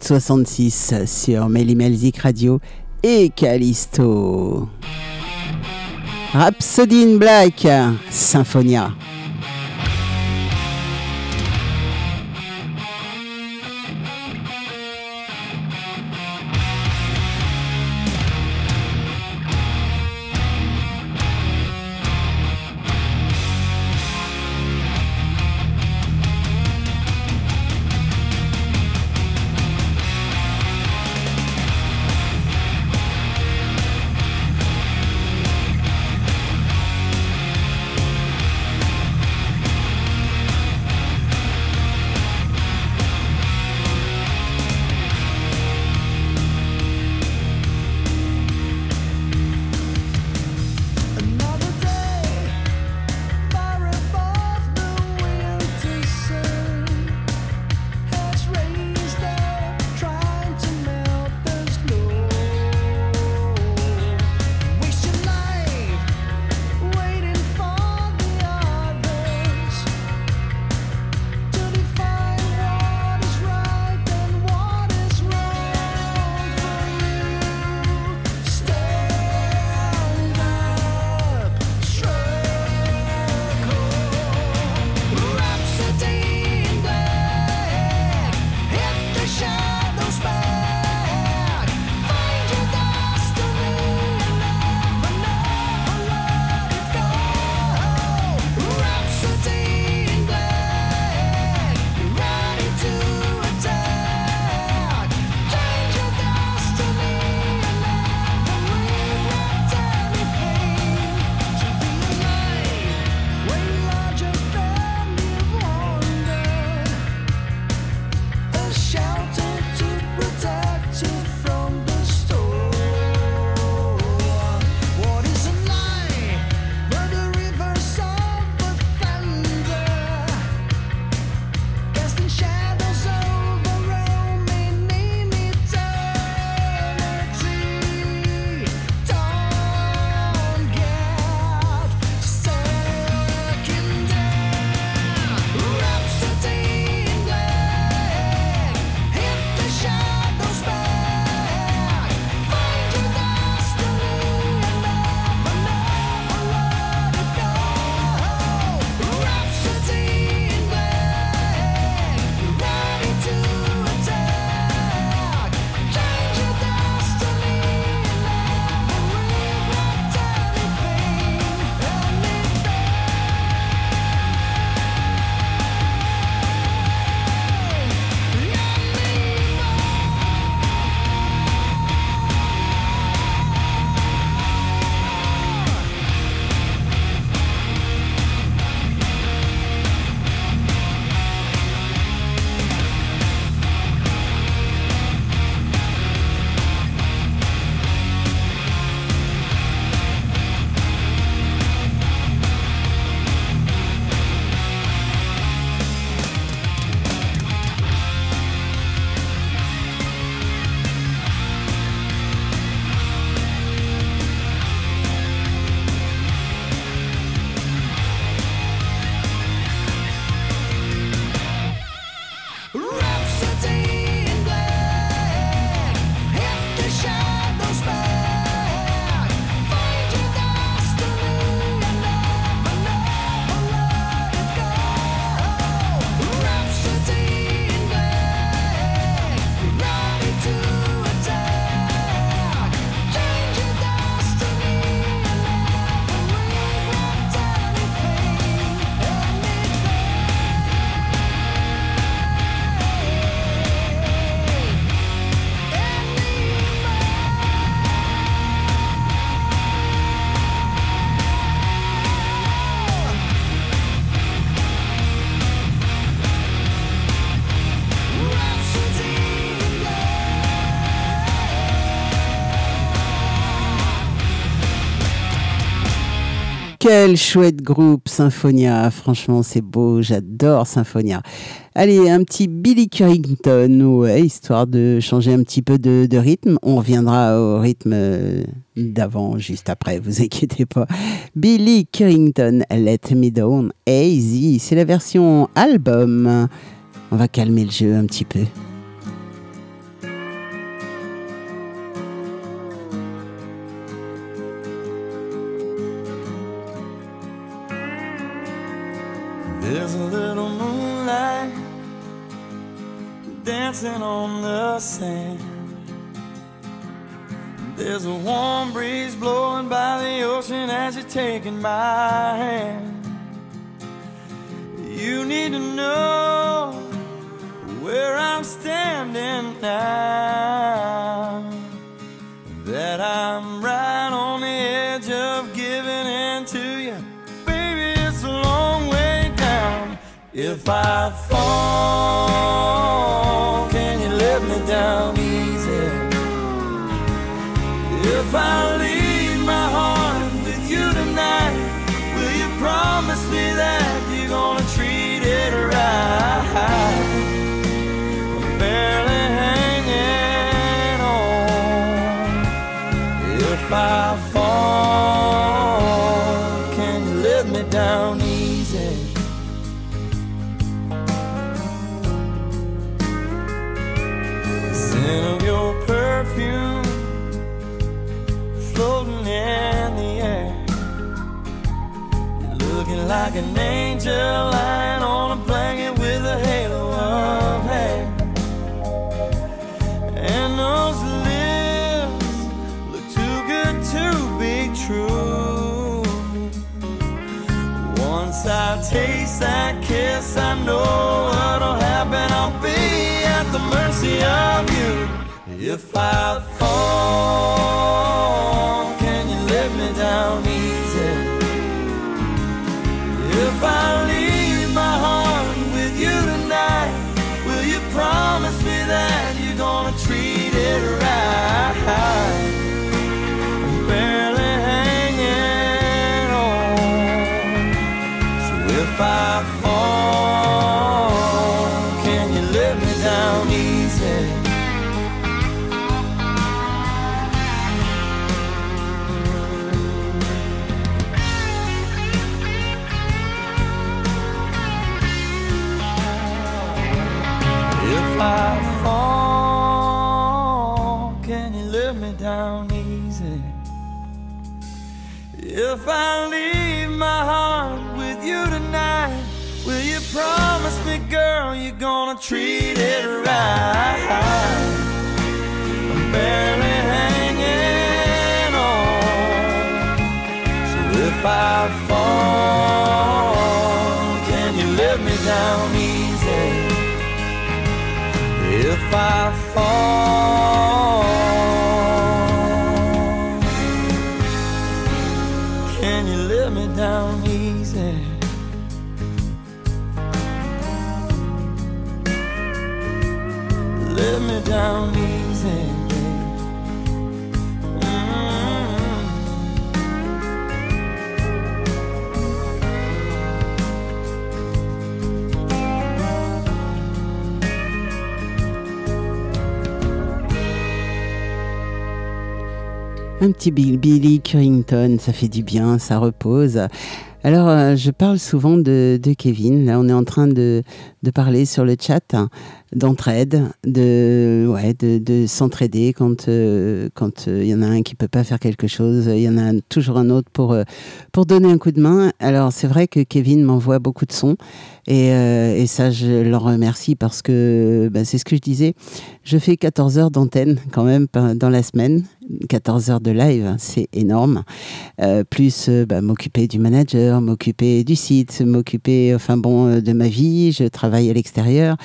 66 sur Melzik Radio et Callisto. Rhapsody in Black, Symphonia. Quel chouette groupe, Symphonia. Franchement, c'est beau. J'adore Symphonia. Allez, un petit Billy Currington, ouais, histoire de changer un petit peu de, rythme. On reviendra au rythme euh, d'avant, juste après, vous inquiétez pas. Billy Currington, Let Me Down, Easy. C'est la version album. On va calmer le jeu un petit peu. There's a little moonlight dancing on the sand. There's a warm breeze blowing by the ocean as you're taking my hand. You need to know where I'm standing now. That I'm right If I fall, can you let me down easy? If I like an angel lying on a blanket with a halo of hair. And those lips look too good to be true. Once I taste that kiss, I know what'll happen. I'll be at the mercy of you. If I fall, found gonna treat it right? I'm barely hanging on. So if I fall, can you let me down easy? If I fall, Un petit Bill- Billy Currington, ça fait du bien, ça repose. Alors, euh, je parle souvent de, de Kevin. Là, on est en train de, de parler sur le chat d'entraide, de, ouais, de, de s'entraider quand euh, quand euh, il y en a un qui peut pas faire quelque chose, il y en a toujours un autre pour euh, pour donner un coup de main. Alors, c'est vrai que Kevin m'envoie beaucoup de sons et, euh, et ça, je l'en remercie parce que bah, c'est ce que je disais. Je fais 14 heures d'antenne quand même dans la semaine. 14 heures de live, c'est énorme. Euh, plus euh, bah, m'occuper du manager, m'occuper du site, m'occuper enfin bon euh, de ma vie. Je travaille à l'extérieur.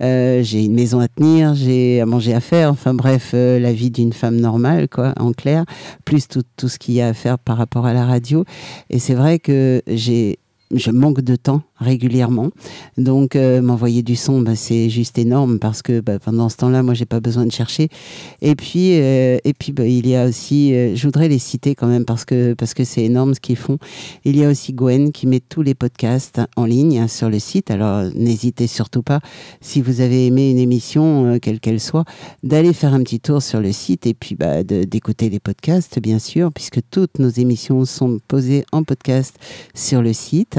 J'ai une maison à tenir, j'ai à manger à faire. Enfin bref, la vie d'une femme normale, quoi, en clair. Plus tout, tout ce qu'il y a à faire par rapport à la radio. Et c'est vrai que j'ai je manque de temps régulièrement. Donc, euh, m'envoyer du son, bah, c'est juste énorme parce que bah, pendant ce temps-là, moi, j'ai pas besoin de chercher. Et puis, euh, et puis bah, il y a aussi, euh, je voudrais les citer quand même parce que parce que c'est énorme ce qu'ils font. Il y a aussi Gwen qui met tous les podcasts en ligne hein, sur le site. Alors, n'hésitez surtout pas, si vous avez aimé une émission, quelle qu'elle soit, d'aller faire un petit tour sur le site et puis d'écouter les podcasts, bien sûr, puisque toutes nos émissions sont posées en podcast sur le site.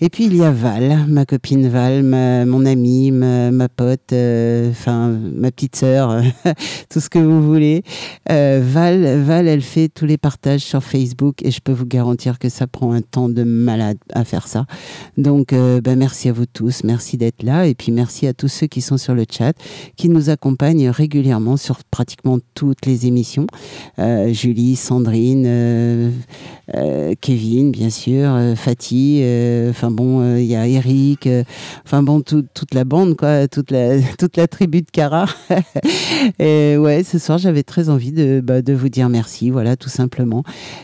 Et puis il y a Val, ma copine Val, mon amie, ma, pote, euh, enfin ma petite sœur, tout ce que vous voulez. Euh, Val, Val, elle fait tous les partages sur Facebook et je peux vous garantir que ça prend un temps de malade à faire ça. Donc euh, ben, merci à vous tous, merci d'être là et puis merci à tous ceux qui sont sur le chat, qui nous accompagnent régulièrement sur pratiquement toutes les émissions. Julie, Sandrine, Kevin, bien sûr, Fatih, euh, bon, euh, il y a Eric, euh, enfin bon, tout- toute la bande, quoi, toute la, toute la tribu de Cara. et ouais, ce soir, j'avais très envie de, bah, de vous dire merci, voilà, tout simplement.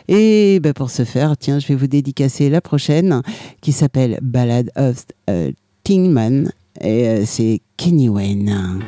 Et bah, pour ce faire, tiens, je vais vous dédicacer la prochaine, qui s'appelle Ballad of euh, Kingman, et c'est Kenny Wayne.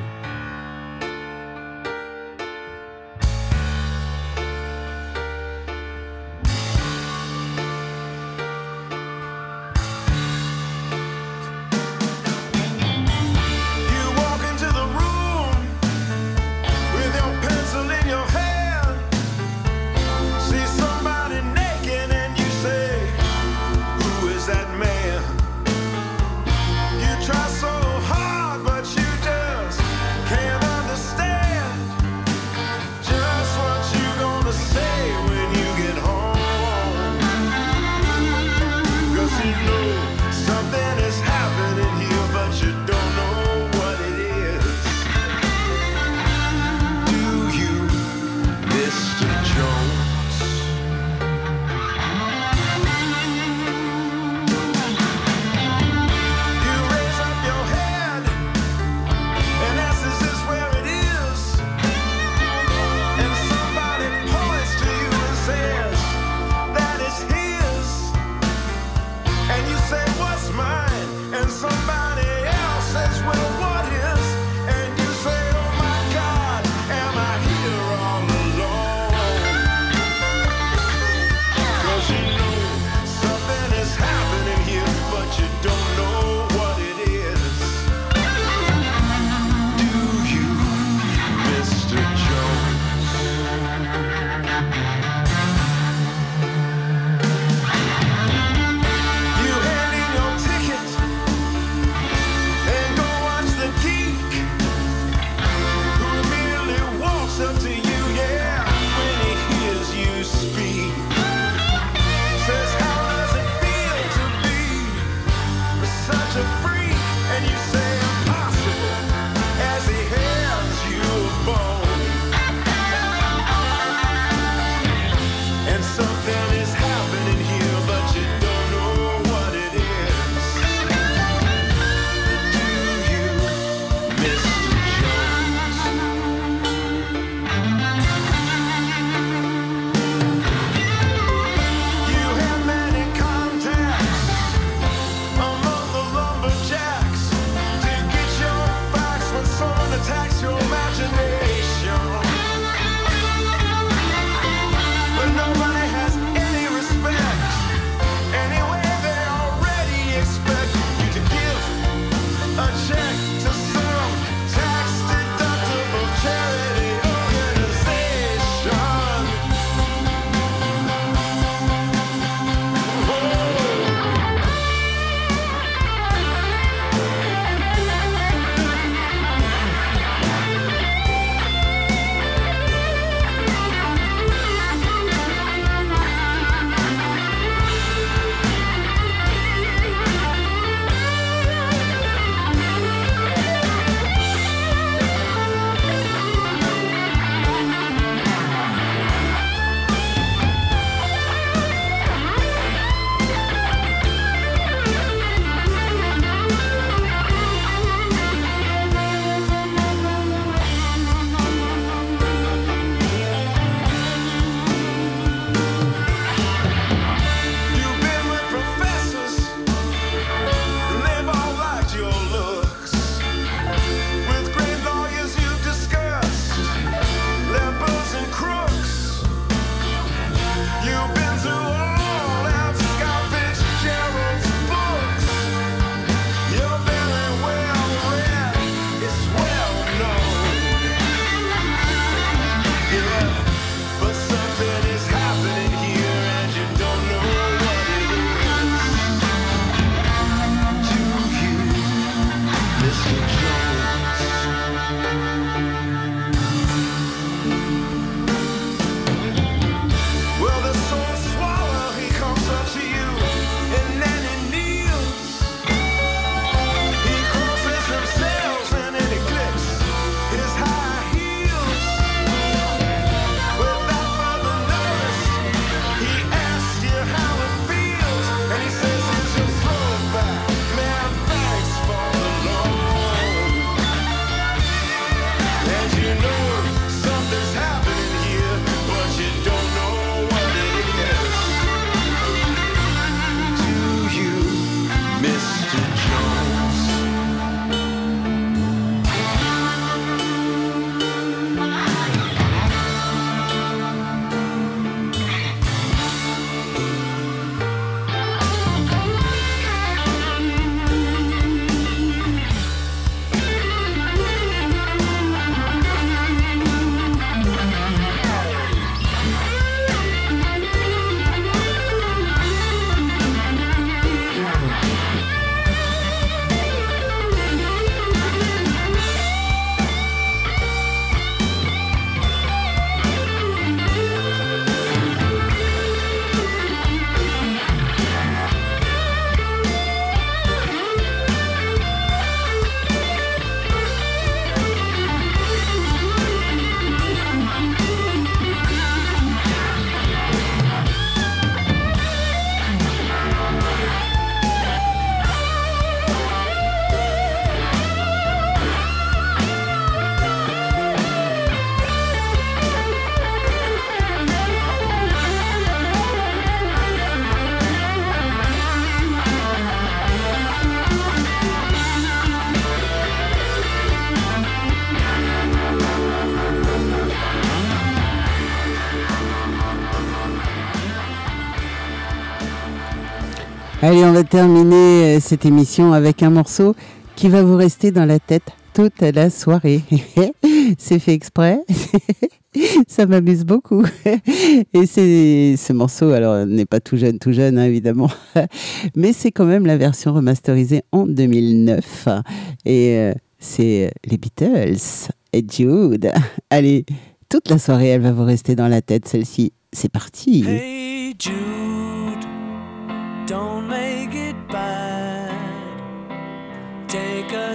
Allez, on va terminer euh, cette émission avec un morceau qui va vous rester dans la tête toute la soirée. c'est fait exprès. Ça m'amuse beaucoup. Et c'est ce morceau, alors n'est pas tout jeune, tout jeune, hein, évidemment, mais c'est quand même la version remasterisée en 2009. Et euh, c'est les Beatles et Jude. Allez, toute la soirée, elle va vous rester dans la tête, celle-ci. C'est parti. Hey Jude,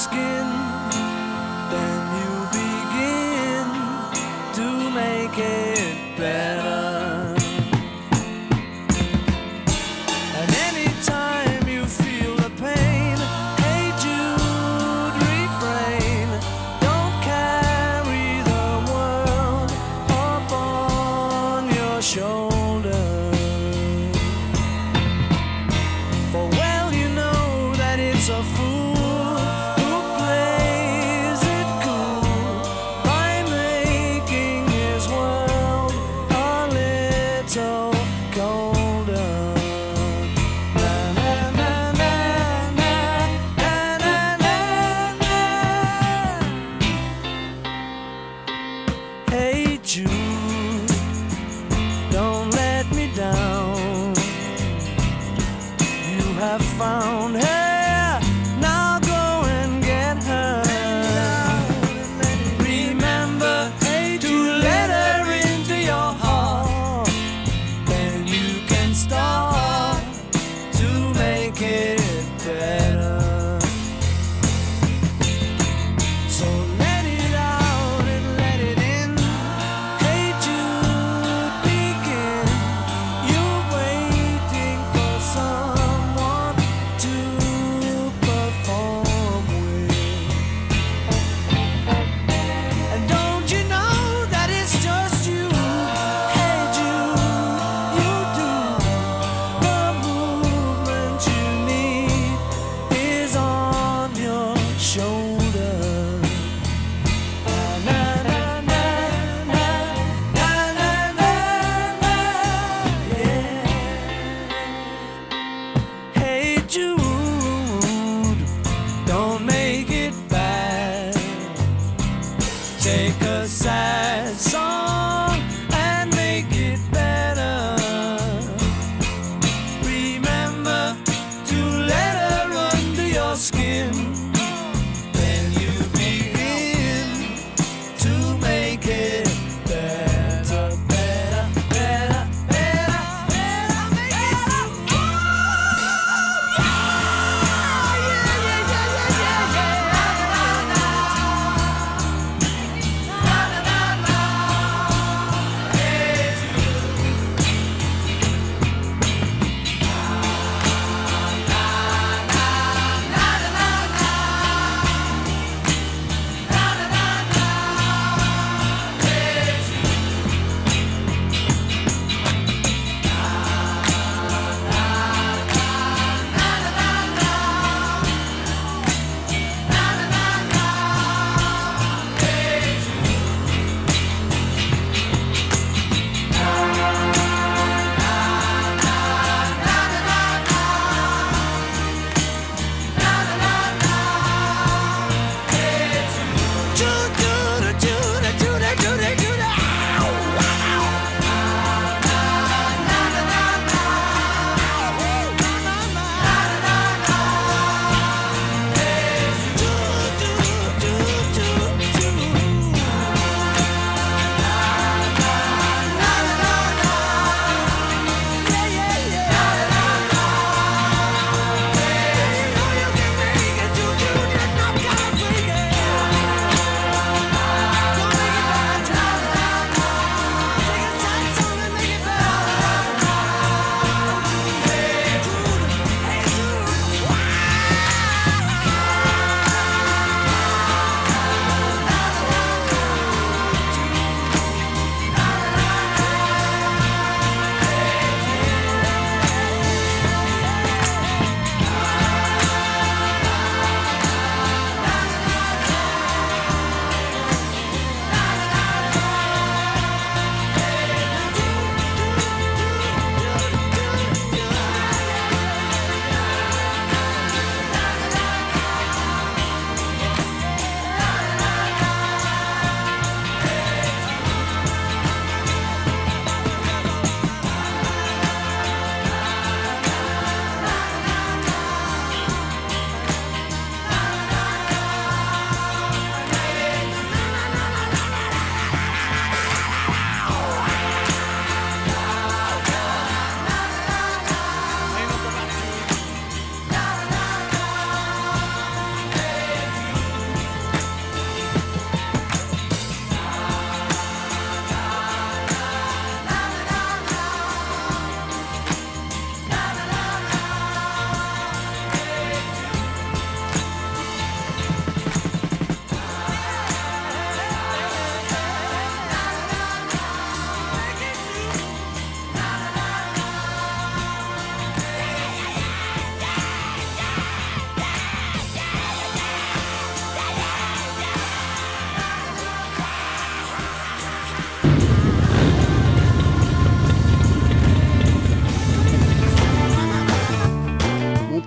skin,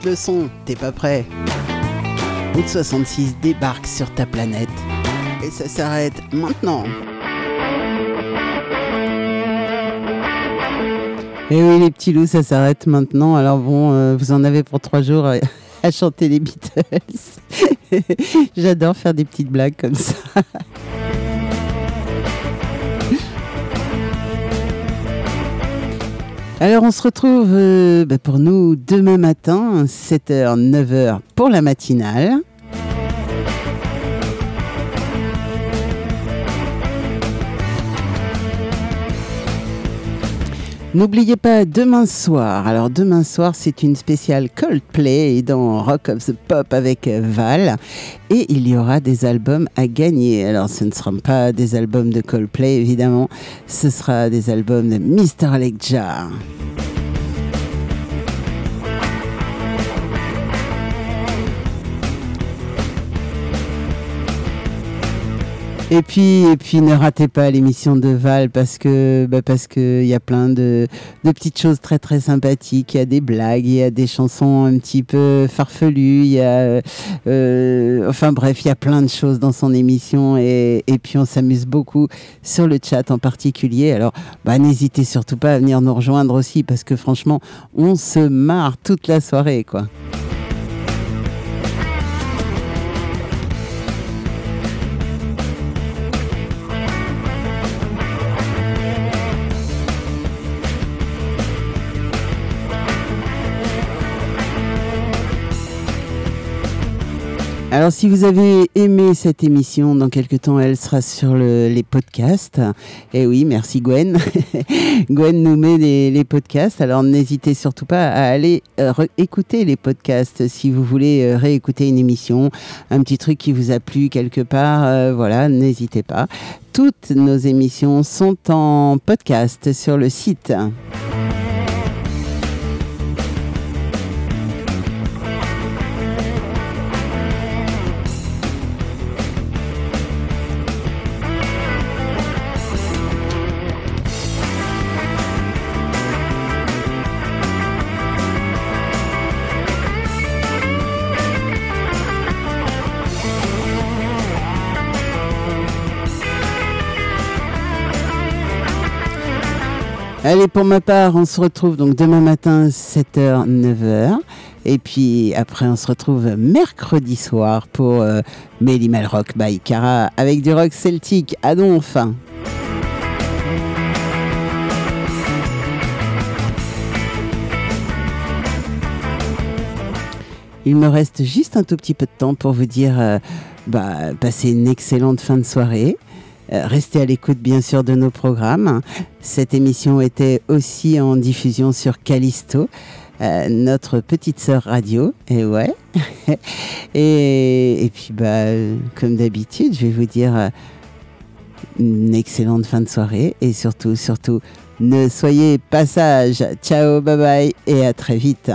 le son, t'es pas prêt Route 66 débarque sur ta planète. Et ça s'arrête maintenant. Et oui, les petits loups, ça s'arrête maintenant. Alors bon, euh, vous en avez pour trois jours à chanter les Beatles. J'adore faire des petites blagues comme ça. Alors on se retrouve euh, bah, pour nous demain matin, 7h, 9h pour la matinale. N'oubliez pas demain soir. Alors demain soir, c'est une spéciale Coldplay dans Rock of the Pop avec Val. Et il y aura des albums à gagner. Alors ce ne seront pas des albums de Coldplay, évidemment. Ce sera des albums de Mr. Legja. Et puis, et puis, ne ratez pas l'émission de Val parce que, bah parce que il y a plein de, de petites choses très très sympathiques. Il y a des blagues, il y a des chansons un petit peu farfelues. Il y a, euh, enfin bref, il y a plein de choses dans son émission et, et puis on s'amuse beaucoup sur le chat en particulier. Alors, bah n'hésitez surtout pas à venir nous rejoindre aussi parce que franchement, on se marre toute la soirée, quoi. Alors, si vous avez aimé cette émission, dans quelques temps, elle sera sur le- les podcasts. Et oui, merci Gwen. Gwen nous met les, podcasts. Alors, n'hésitez surtout pas à aller euh, écouter les podcasts si vous voulez euh, réécouter une émission, un petit truc qui vous a plu quelque part. euh, voilà, n'hésitez pas. Toutes nos émissions sont en podcast sur le site. Allez, pour ma part, on se retrouve donc demain matin, 7h, 9h. Et puis après, on se retrouve mercredi soir pour euh, Rock by Cara avec du rock celtique à Donf. Il me reste juste un tout petit peu de temps pour vous dire, euh, bah, passez une excellente fin de soirée. Euh, Restez à l'écoute bien sûr de nos programmes. Cette émission était aussi en diffusion sur Callisto, euh, notre petite sœur radio. Et ouais. et, puis bah, euh, comme d'habitude, je vais vous dire une excellente fin de soirée et surtout, surtout, ne soyez pas sages. Ciao, bye bye et à très vite.